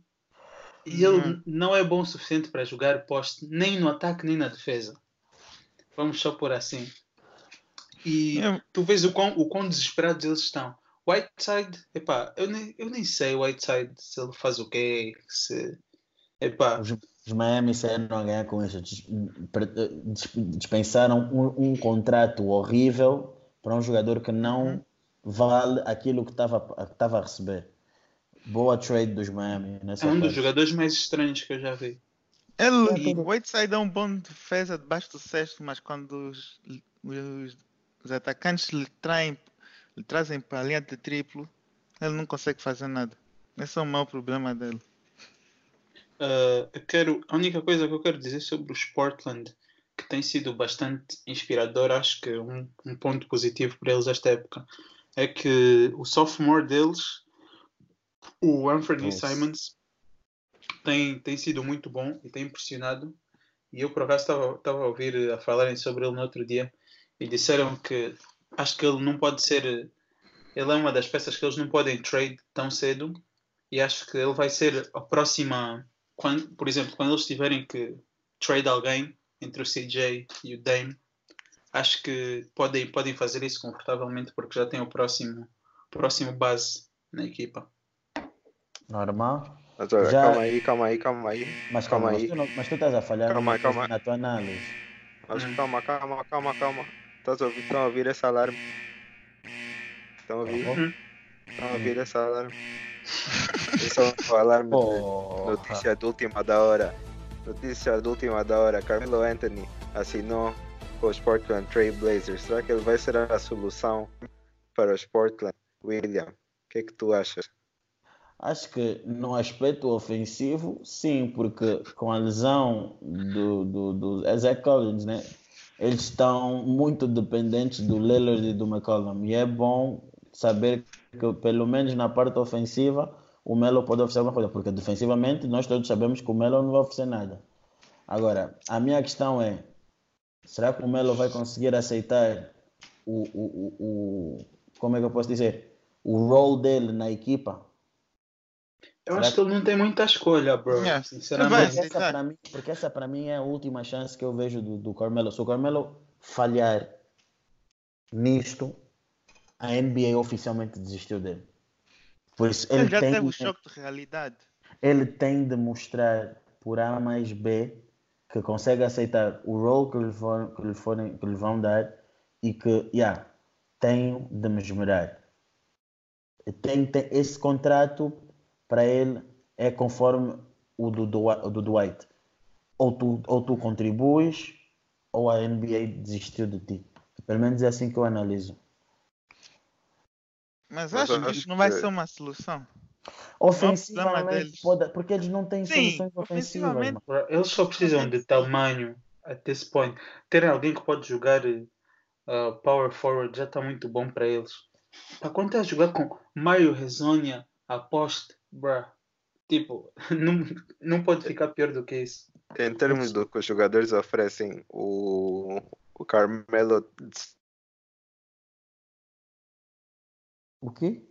e ele uhum. não é bom o suficiente para jogar poste nem no ataque nem na defesa. Vamos só por assim. E tu vês o quão, o quão desesperados eles estão. Whiteside, epá, eu nem, eu nem sei Whiteside se ele faz o quê, se. Epá. Os, os Miami saíram a ganhar com isso. Dispensaram um, um, contrato horrível para um jogador que não uhum. vale aquilo que estava a receber. Boa trade dos Miami. é um dos jogadores mais estranhos que eu já vi. Ele, o Whiteside é um bom defesa debaixo do cesto, mas quando os, os, os atacantes lhe traem lhe trazem para a linha de triplo, ele não consegue fazer nada. Esse é o maior problema dele. Uh, eu quero, a única coisa que eu quero dizer sobre os Portland, que tem sido bastante inspirador, acho que um, um ponto positivo para eles esta época, é que o sophomore deles, o Anthony Nossa. Simons, tem, tem sido muito bom e tem impressionado. E eu, por acaso, estava a ouvir a falarem sobre ele no outro dia e disseram que acho que ele não pode ser. Ele é uma das peças que eles não podem trade tão cedo. E acho que ele vai ser a próxima. Quando, por exemplo, quando eles tiverem que trade alguém entre o CJ e o Dame, acho que podem, podem fazer isso confortavelmente porque já tem o próximo, próximo base na equipa. Normal. Mas olha, já... calma aí, calma aí, calma aí. Mas calma, calma aí. Mas tu, mas tu estás a falhar calma, calma. na tua análise. Mas calma, calma, calma, calma. Estás a ouvir? Estão a ouvir esse alarme? Estão ouvir? Uhum. Estão a ouvir esse alarme? Esse é o alarme de notícia de última da hora. Notícia de última da hora. Carmelo Anthony assinou com os Portland Trail Blazers. Será que ele vai ser a solução para os Portland? William, o que é que tu achas? Acho que no aspecto ofensivo, sim, porque com a lesão do, do, do Zach Collins, né? Eles estão muito dependentes do Lillard e do McCollum. E é bom saber que, pelo menos na parte ofensiva, o Melo pode oferecer alguma coisa, porque defensivamente nós todos sabemos que o Melo não vai oferecer nada. Agora, a minha questão é: será que o Melo vai conseguir aceitar o, o, o, o como é que eu posso dizer? O role dele na equipa? Eu acho que ele não tem muita escolha, bro. Yeah. Sinceramente. Porque essa, mim, porque essa para mim é a última chance que eu vejo do, do Carmelo. Se o Carmelo falhar nisto, a NBA oficialmente desistiu dele. Por isso, ele, ele já tem, teve o choque de realidade. Ele tem de mostrar por A mais B que consegue aceitar o role que lhe, for, que lhe, forem, que lhe vão dar e que, yeah, tenho de me esmerar. Tem, tem, esse contrato para ele é conforme o do, do, do Dwight. Ou tu, ou tu contribuis, ou a NBA desistiu de ti. Pelo menos é assim que eu analiso. Mas acho que isso não vai ser uma solução. Ofensivamente, pode, porque eles não têm Sim, soluções ofensivas. Eles só precisam de tamanho at this point. Ter alguém que pode jogar uh, power forward já está muito bom para eles. Para quando é jogar com Mario Rezonia, aposte bruh, tipo, não, não pode ficar pior do que isso. Em termos do que os jogadores oferecem, o, o Carmelo. O quê?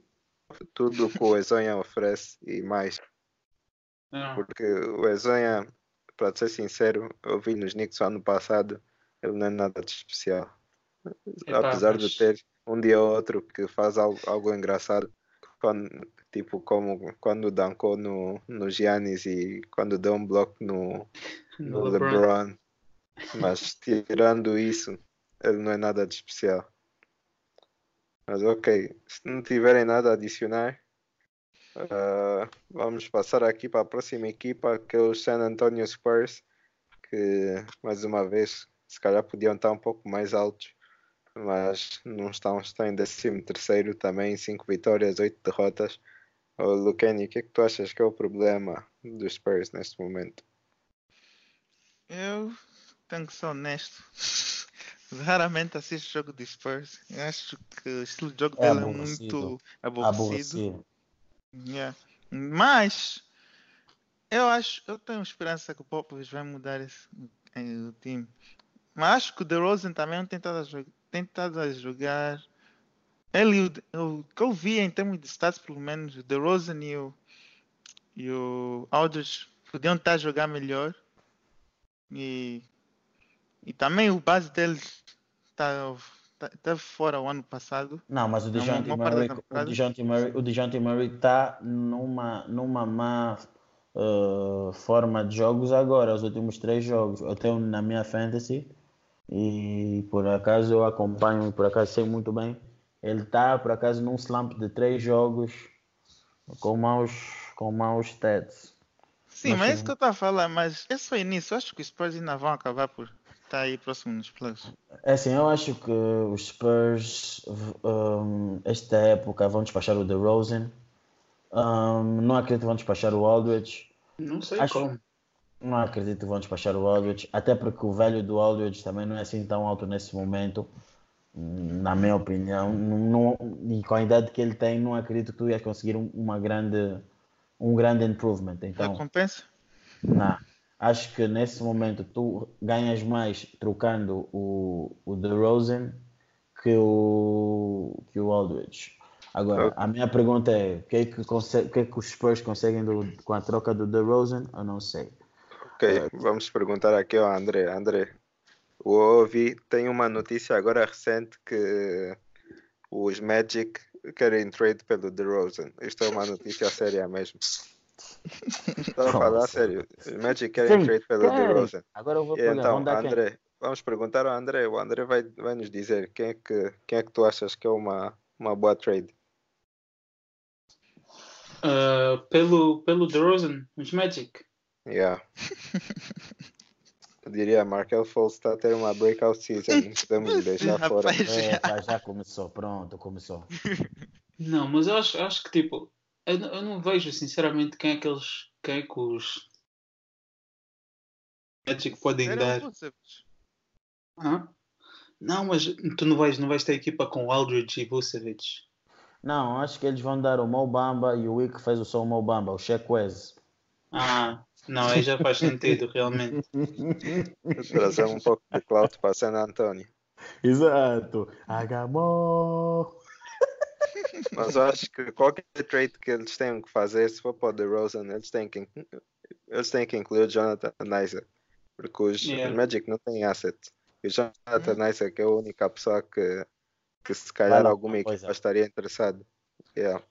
Tudo que o Ezonha oferece e mais. Não. Ah. Porque o Ezonha, para ser sincero, eu vi nos Knicks ano passado, ele não é nada de especial. Epa, Apesar mas... de ter um dia ou outro que faz algo, algo engraçado, quando, tipo como quando dancou no, no Giannis e quando deu um bloco no, no, no LeBron. LeBron. Mas tirando isso, ele não é nada de especial. Mas ok, se não tiverem nada a adicionar, uh, vamos passar aqui para a próxima equipa, que é o San Antonio Spurs, que mais uma vez se calhar podiam estar um pouco mais altos, mas não estão, estão em 13 terceiro também, 5 vitórias, 8 derrotas. Oh, Lucani, o que é que tu achas que é o problema dos Spurs neste momento? Eu tenho que ser honesto. Raramente assisto jogo de Spurs. Eu acho que o estilo de jogo É dele é muito aborrecido. Aborrecido. Yeah. Mas eu acho, eu tenho esperança que o Popovich vai mudar esse, eh, o time. Mas acho que o DeRozan também não tem estado estado a jogar. Ele, o, que eu vi em termos de stats, pelo menos, o DeRozan e o, e o Aldridge podiam estar a jogar melhor. E, e também o base deles está tá, teve fora o ano passado. Não, mas o DeJounte da Murray, o. DeJounte Murray, o DeJounte Murray está numa, numa má uh, forma de jogos agora, os últimos três jogos. Eu tenho na minha fantasy e por acaso eu acompanho por acaso sei muito bem. Ele está por acaso num slump de três jogos com maus, com maus stats. Sim, Mas mas é sim. isso que eu estava a falar, mas esse foi início. Eu acho que os Spurs ainda vão acabar por estar aí próximo nos playoffs. É assim, eu acho que os Spurs, um, esta época, vão despachar o DeRozan. Um, não acredito que vão despachar o Aldridge. Não sei Acho- como. Não acredito que vão despachar o Aldridge. Até porque o velho do Aldridge também não é assim tão alto nesse momento. Na minha opinião. Não, e com a idade que ele tem, não acredito que tu ias conseguir um, uma grande, um grande improvement. Então, Já compensa? não. Acho que nesse momento tu ganhas mais trocando o, o DeRozan que o, que o Aldridge. Agora, a minha pergunta é: o que é que, o que, é que os Spurs conseguem do- com a troca do DeRozan? Eu não sei. Ok, vamos perguntar aqui ao André. André, o ouvi tem uma notícia agora recente que os Magic querem trade pelo DeRozan. Isto é uma notícia séria mesmo. Estou a falar sério. Os Magic querem Sim, trade pelo querem. DeRozan. Agora eu vou E então, dar quem? André, vamos perguntar ao André. O André vai, vai nos dizer quem é, que, quem é que tu achas que é uma, uma boa trade. Ah, pelo, pelo DeRozan, os Magic. Yeah. Eu diria, Markel Fultz está a ter uma breakout season. Podemos deixar fora. É, pá, já começou, pronto, começou. Não, mas eu acho, acho que tipo, eu, não- eu não vejo sinceramente quem é que eles, quem é que os Magic podem Era dar. Hã? Não, mas tu não vais, não vais ter equipa com Aldridge e Vucevic. Não, acho que eles vão dar o Mobamba e o Wick fez o som Mobamba, o Shaq Wes. Ah, não, aí já faz sentido, realmente. Trazer um pouco de clout para San Antonio. Exato. Agamor. Mas eu acho que qualquer trade que eles tenham que fazer, se for para o DeRozan, eles têm que, eles têm que incluir o Jonathan Isaac. Porque os, Yeah. Magic não têm asset. E o Jonathan Isaac é a única pessoa que, que se calhar Fala alguma uma equipa coisa. estaria interessada. Yeah.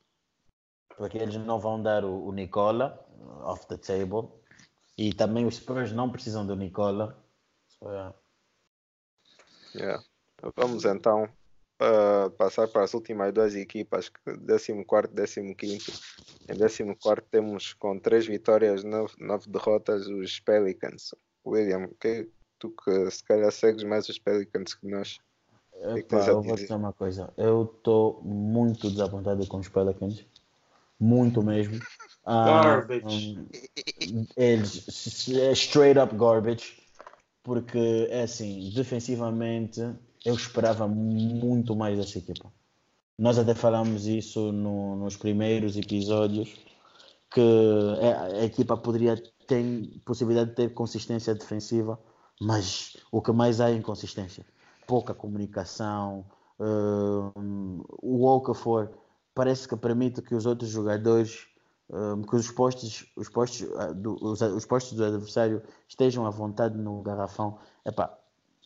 Porque eles não vão dar o, o Nicola off the table. E também os Spurs não precisam do Nicola. So, yeah. Yeah. Vamos então uh, passar para as últimas duas equipas, 14 e 15. Em 14 temos com 3 vitórias, 9, derrotas os Pelicans. William, que, tu que se calhar segues mais os Pelicans que nós. que Epá, tens a eu vou dizer uma coisa. Eu estou muito desapontado com os Pelicans. Muito mesmo. Ah, Garbage. um, eles s- é straight up garbage. Porque é assim, defensivamente eu esperava muito mais dessa equipa. Nós até falámos isso no- nos primeiros episódios que a, a equipa poderia ter possibilidade de ter consistência defensiva, mas o que mais há é inconsistência. Pouca comunicação, hum, o que for, parece que permite que os outros jogadores, hum, que os postos, os postos, ah, do, os, os postos do adversário estejam à vontade no garrafão. Epá,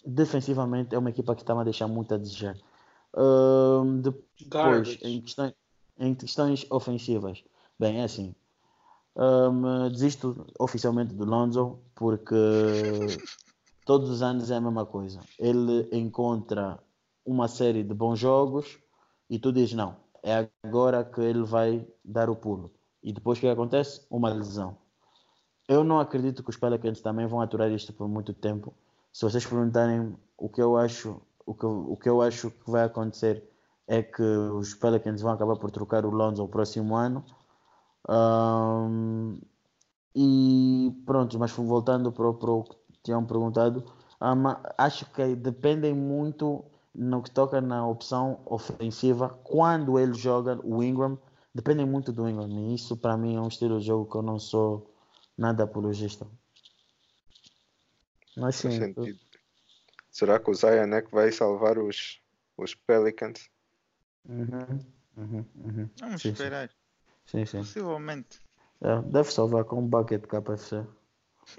defensivamente é uma equipa que está a deixar muito a desejar. Hum, depois, em questões, em questões ofensivas, bem, é assim. hum, desisto oficialmente do Lonzo porque todos os anos é a mesma coisa. Ele encontra uma série de bons jogos, e tu dizes não, é agora que ele vai dar o pulo. E depois o que acontece? Uma lesão. Eu não acredito que os Pelicans também vão aturar isto por muito tempo. Se vocês perguntarem o que eu acho, o que, o que eu acho que vai acontecer é que os Pelicans vão acabar por trocar o Lonzo no próximo ano. Um, e pronto, mas voltando para, o que tinham perguntado, um, acho que dependem muito no que toca na opção ofensiva, quando ele joga o Ingram, dependem muito do Ingram. E isso para mim é um estilo de jogo que eu não sou nada apologista. Mas sim. Será que o Zion é que vai salvar os, os Pelicans? Uhum, uhum, uhum. Vamos sim, esperar. Sim, sim. Possivelmente. É, deve salvar com um bucket KFC.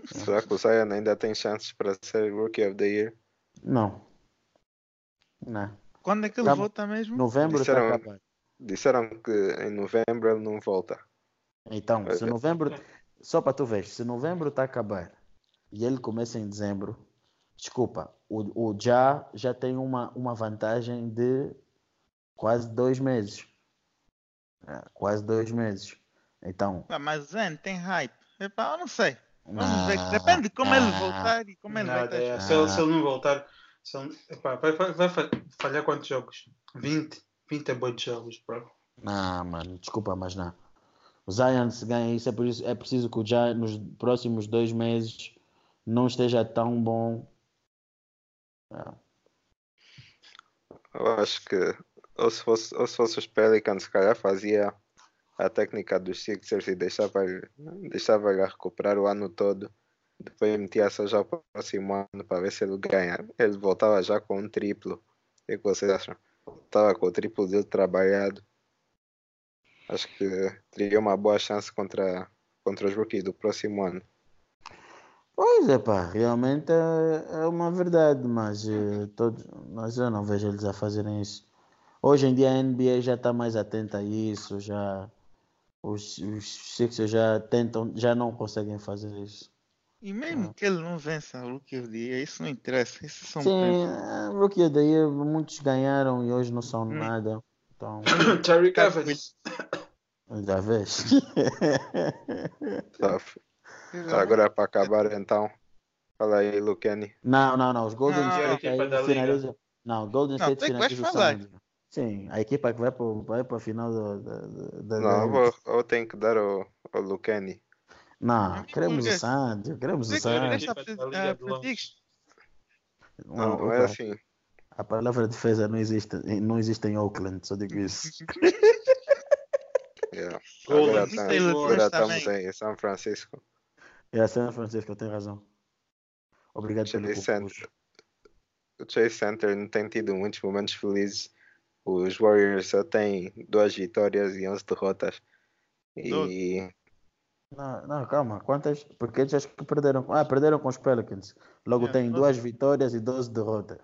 Será que o Zion ainda tem chances para ser Rookie of the Year? Não. Não. Quando é que ele tá, volta mesmo? Novembro está acabado. Disseram que em novembro ele não volta. Então, se novembro. Só para tu ver, se novembro está a acabar e ele começa em dezembro, desculpa, o, o já já tem uma, uma vantagem de quase dois meses. É, quase dois meses. Então. Ah, mas Zen tem hype. Epa, eu não sei. Vamos ah, ver. Depende de como ah, ele voltar e como ele vai é, se ele não voltar, ele, epa, vai, vai, vai, falhar quantos jogos? 20? 20 é bom de jogos, bro. Não, mano, desculpa, mas não. O Zion se ganha isso, é, por isso, é preciso que o já nos próximos dois meses não esteja tão bom. Eu acho que ou se fosse, ou se fosse os Pelicans, se calhar fazia a técnica dos Sixers e deixava, deixava recuperar o ano todo. Depois metia só já o próximo ano para ver se ele ganha. Ele voltava já com um triplo. O que vocês acham? Voltava com o triplo dele trabalhado. Acho que teria uma boa chance contra, contra os rookies do próximo ano. Pois é, pá, realmente é, é uma verdade, mas, uh, todos, mas eu não vejo eles a fazerem isso. Hoje em dia a NBA já está mais atenta a isso, já os, os Sixers já tentam, já não conseguem fazer isso. E mesmo ah. que ele não vença o Rookie of the Year, isso não interessa. Isso são Sim, é, Rookie of the Year, muitos ganharam e hoje não são hum. nada. Então... Terry Evans. Já vês? Agora é para acabar então. Fala aí, Lucani. Não, não, não. Os Golden State aí finalizam. Não, Golden State finaliza Sim, a equipa que vai para vai a final da. Não, eu, vou, eu tenho que dar o, o Lucani. Não, queremos o Santos, queremos o Santos. Não, não é assim. A palavra defesa não existe, não existe em Oakland, só digo isso. yeah. Agora, tá, agora estamos em São Francisco. É, São Francisco, tem razão. Obrigado Chase pelo Center. O Chase Center não tem tido muitos momentos felizes os Warriors só têm duas vitórias e 11 derrotas. E. Não, não, calma. Quantas? Porque eles acho que perderam. Ah, perderam com os Pelicans. Logo é, tem duas vitórias e 12 derrotas.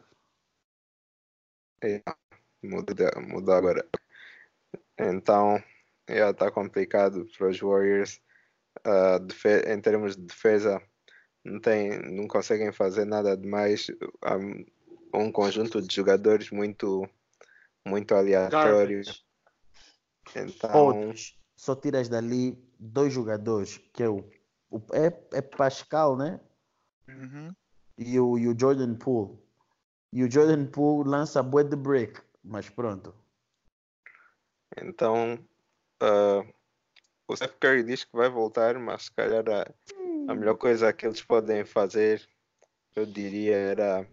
É, muda, muda agora. Então, já está complicado para os Warriors. Uh, em termos de defesa, não, tem, não conseguem fazer nada demais. Há um conjunto de jogadores muito muito aleatório. Então... só tiras dali dois jogadores, que é o, o é, é Pascal, né? Uhum. E, o, e o Jordan Poole. E o Jordan Poole lança bué de break, mas pronto. Então, uh, o Steph Curry diz que vai voltar, mas se calhar a, a melhor coisa que eles podem fazer, eu diria, era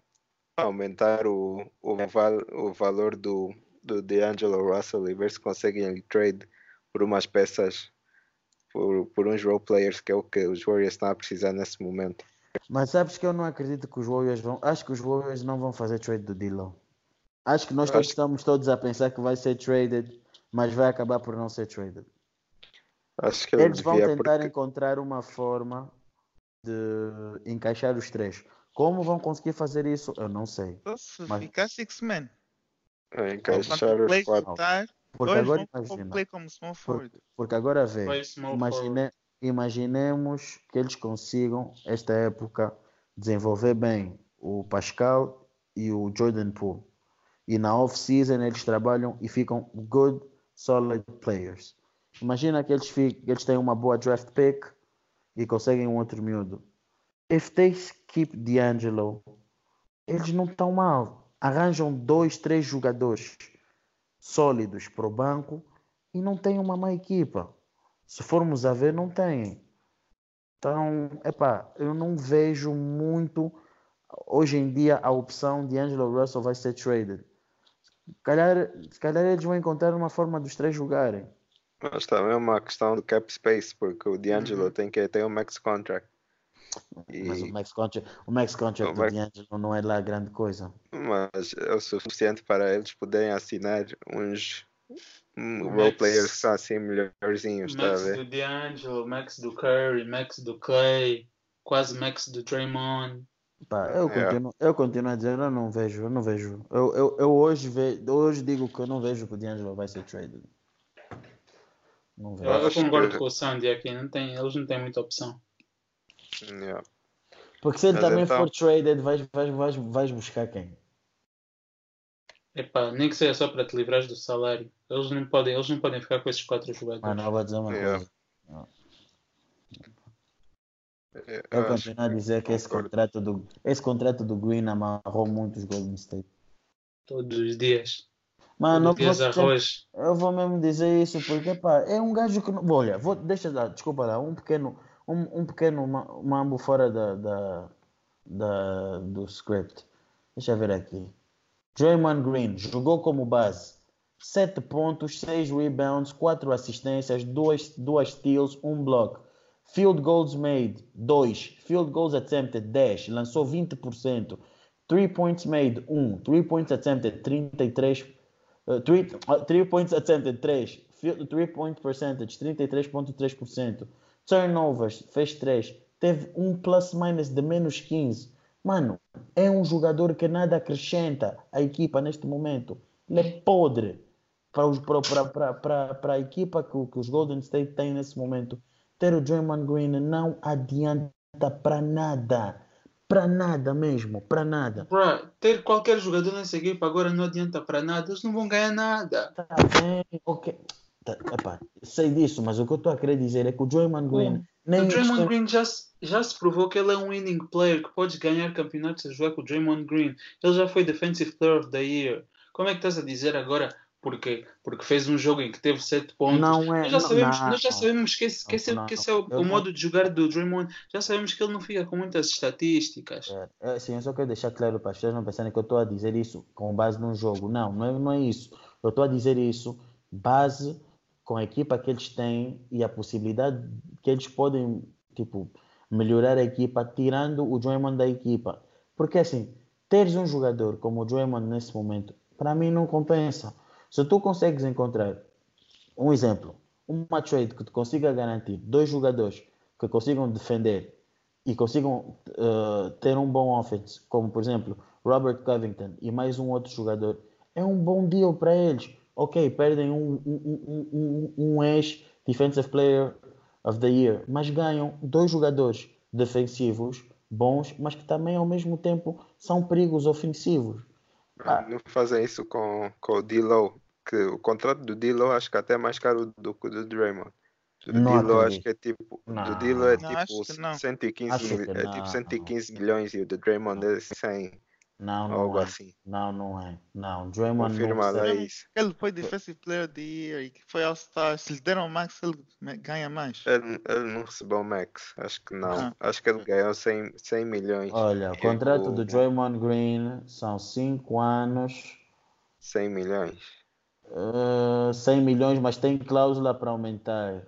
aumentar o, o, val, o valor do, do D'Angelo Russell e ver se conseguem trade por umas peças, por, por uns role players, que é o que os Warriors estão a precisar nesse momento. Mas sabes que eu não acredito que os Warriors vão. Acho que os Warriors não vão fazer trade do Dillon. Acho que nós todos estamos todos a pensar que vai ser traded, mas vai acabar por não ser traded. Acho que eles vão tentar porque... encontrar uma forma de encaixar os três. Como vão conseguir fazer isso? Eu não sei. Se mas... ficar six men. É, encaixar os quatro. Porque agora imagina. Porque, porque, agora vê. Imagine, imaginemos que eles consigam, esta época, desenvolver bem o Pascal e o Jordan Poole. e na off-season eles trabalham e ficam good, solid players. Imagina que eles, que eles têm uma boa draft pick e conseguem um outro miúdo. If they keep D'Angelo, eles não estão mal. Arranjam dois, três jogadores sólidos para o banco e não tem uma má equipa. Se formos a ver, não tem. Então, epá, eu não vejo muito hoje em dia a opção de Angelo Russell vai ser traded. Se calhar, calhar eles vão encontrar uma forma dos três jogarem. Mas também é uma questão de cap space, porque o D'Angelo Uhum. tem que ter um max contract. E- Mas o max contract, o max contract O do max- D'Angelo não é lá grande coisa. Mas é o suficiente para eles poderem assinar uns um, O role max- players que são assim melhorzinhos, a Max ver? do D'Angelo, Max do Curry, Max do Clay, quase Max do Draymond. Pá, eu, Yeah. continuo, eu continuo a dizer, eu não vejo, eu não vejo. Eu, eu, eu hoje, ve, hoje digo que eu não vejo que o D'Angelo vai ser traded. Não Eu, vejo. eu concordo que- com o Sandy aqui, não tem, eles não têm muita opção. Yeah. Porque se ele Mas também então- for traded, vais, vais, vais, vais buscar quem? Epá, nem que seja só para te livrar do salário. Eles não podem, eles não podem ficar com esses quatro jogadores. Mano, eu vou dizer uma Yeah. coisa. Eu Eu acho continuo a dizer que esse concordo. contrato, do, esse contrato do Green amarrou muitos Golden State. Todos os dias. Mano, eu Todos os dias vou, arroz. eu vou mesmo dizer isso porque, pá, é um gajo que. não- Olha, vou, deixa dar, desculpa lá, um pequeno, um, um pequeno ma- mambo fora da, da, da, do script. Deixa eu ver aqui. Draymond Green jogou como base. 7 pontos, 6 rebounds, 4 assistências, 2 duas steals, 1 block. Field goals made, 2. Field goals attempted, 10. Lançou 20%. 3 points made, 1. 3 points attempted, 33. 3 points attempted, 3. 3 point percentage, 33.3%. Turnovers, fez 3. Teve um plus minus de menos 15. Mano, é um jogador que nada acrescenta à equipa neste momento. Ele é podre para, os, para, para, para, para, a equipa que, que os Golden State têm nesse momento. Ter o Draymond Green não adianta para nada. Para nada mesmo, para nada. Bruh, ter qualquer jogador nessa equipa agora não adianta para nada. Eles não vão ganhar nada. Tá bem, ok. Tá, epá, sei disso, mas o que eu estou a querer dizer é que o Draymond Green nem o Draymond Green já, se- já se provou que ele é um winning player, que pode ganhar campeonatos a jogar com o Draymond Green. Ele já foi Defensive Player of the Year. Como é que estás a dizer agora? Porque, porque fez um jogo em que teve 7 pontos. Não é. nós, já não- sabemos, não. nós já sabemos que esse, que esse, Não, que esse é o, o não- modo de jogar do Draymond. Já sabemos que ele não fica com muitas estatísticas. É, sim, eu só quero deixar claro para as pessoas não pensarem que eu estou a dizer isso com base num jogo. Não, não é, não é isso. Eu estou a dizer isso base com a equipa que eles têm e a possibilidade que eles podem, tipo, melhorar a equipa tirando o Draymond da equipa. Porque assim, teres um jogador como o Draymond nesse momento, para mim não compensa. Se tu consegues encontrar um exemplo, uma trade que te consiga garantir dois jogadores que consigam defender e consigam uh, ter um bom offense, como por exemplo Robert Covington e mais um outro jogador, é um bom deal para eles. Ok, perdem um, um, um, um, um ex-Defensive Player of the Year, mas ganham dois jogadores defensivos bons, mas que também ao mesmo tempo são perigos ofensivos. Ah. Não fazem isso com, com o D-Low, que o contrato do D-Low acho que até é mais caro do que o do Draymond. Do D-Low acho que é tipo, Não. do D-Low é Não, tipo acho que não. 115, Acho mil- que é tipo 115 milhões e o do Draymond é 100, Não, não algo é. assim. Não, não é. Não, Draymond Confirma não recebe- isso. Ele foi Defensive Player of the Year e que foi All-Star. Se lhe deram max, ele ganha mais. Ele, ele não recebeu o max, acho que não. Ah. Acho que ele ganhou 100, 100 milhões. Olha, o E contrato o- do Draymond Green são 5 anos, 100 milhões. uh, 100 milhões, mas tem cláusula para aumentar.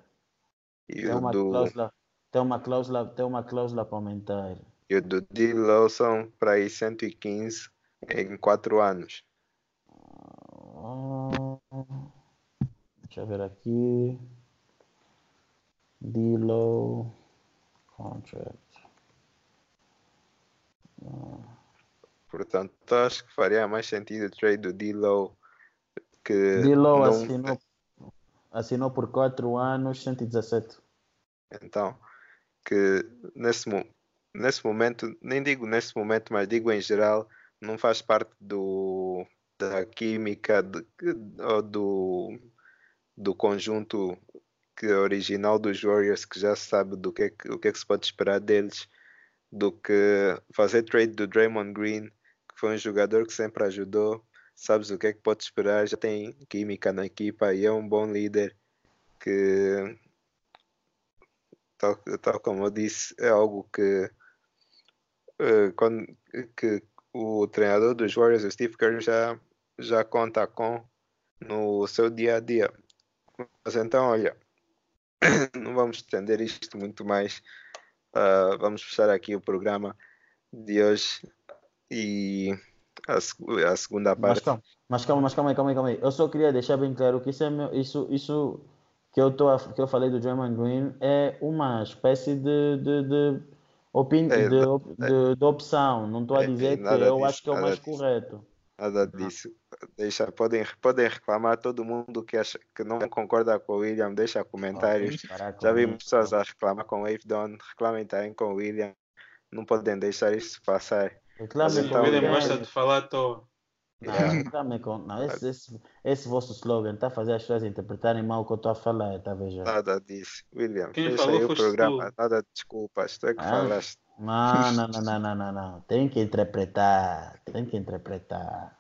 E Tem o uma do, cláusula, tem uma cláusula, tem uma cláusula para aumentar. E o do D-Low são para aí 115 em 4 anos. Deixa eu ver aqui. D-Low contract. Portanto, acho que faria mais sentido o trade do D-Low que D-Low não- assinou, assinou por 4 anos, 117. Então, que nesse, mo- nesse momento, nem digo nesse momento, mas digo em geral, não faz parte do, da química de, do, do conjunto que original dos Warriors, que já sabe do que, é que, o que é que se pode esperar deles, do que fazer trade do Draymond Green, que foi um jogador que sempre ajudou, sabes o que é que pode esperar, já tem química na equipa e é um bom líder que tal, tal como eu disse, é algo que, uh, quando, que o treinador dos Warriors, o Steve Kerr, já, já conta com no seu dia a dia. Mas então, olha, não vamos estender isto muito mais. Uh, vamos fechar aqui o programa de hoje e a, a segunda parte. Mas calma, mas calma, mas calma, calma, calma aí. Eu só queria deixar bem claro que isso, é meu, isso, isso que eu, tô, que eu falei do Draymond Green é uma espécie de, de, de, opin, é, de, de, de, opção. Não estou a é, dizer que eu disso, acho que é o mais disso. correto. Nada disso. Deixa, podem, podem reclamar todo mundo que, acha, que não concorda com o William, deixa comentários. Já vi pessoas a reclamar com o Wave Don, reclamem também com o William. Não podem deixar isso passar. Reclamem então, o William gosta de falar à toa. Não, com, não esse, esse, esse, vosso slogan está a fazer as pessoas interpretarem mal o que eu estou a falar, está a ver Nada disso. William, Quem deixa aí o programa, tu. nada de desculpas, tu é que ah, falaste. Não, não, não, não, não, não, não. Tem que interpretar, tem que interpretar.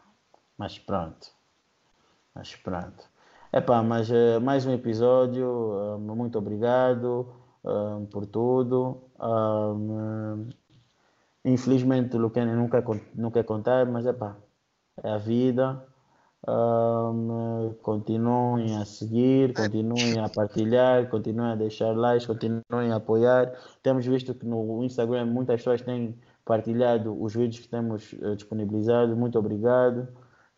Mas pronto. Mas pronto. Epá, mas uh, mais um episódio. Uh, muito obrigado uh, por tudo. infelizmente o Luquene não quer contar, mas epá, é a vida. Um, continuem a seguir, continuem a partilhar, continuem a deixar likes, continuem a apoiar. Temos visto que no Instagram muitas pessoas têm partilhado os vídeos que temos uh, disponibilizados. Muito obrigado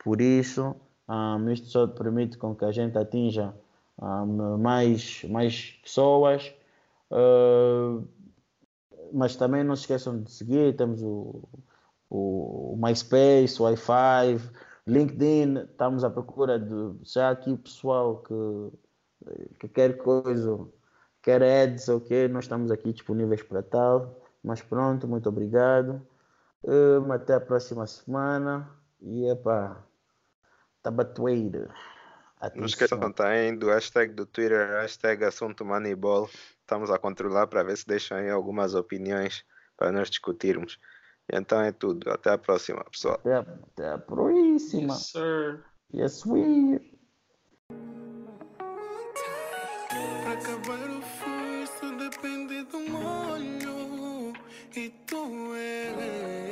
por isso. Um, isto só permite com que a gente atinja um, mais, mais pessoas. Uh, mas também não se esqueçam de seguir. Temos o, o MySpace, o Wi-Fi, LinkedIn, estamos à procura de já aqui pessoal que, que quer coisa, quer ads okay, nós estamos aqui disponíveis para tal. Mas pronto, muito obrigado. Um, até a próxima semana. E epá, tabatueira. Não esqueçam também do hashtag do Twitter, hashtag assunto Moneyball. Estamos a controlar para ver se deixam aí algumas opiniões para nós discutirmos. Então é tudo. Até a próxima, pessoal. Até a, até a próxima. Yes, sir. Yes, we. Acabar o furso depende do molho e tu és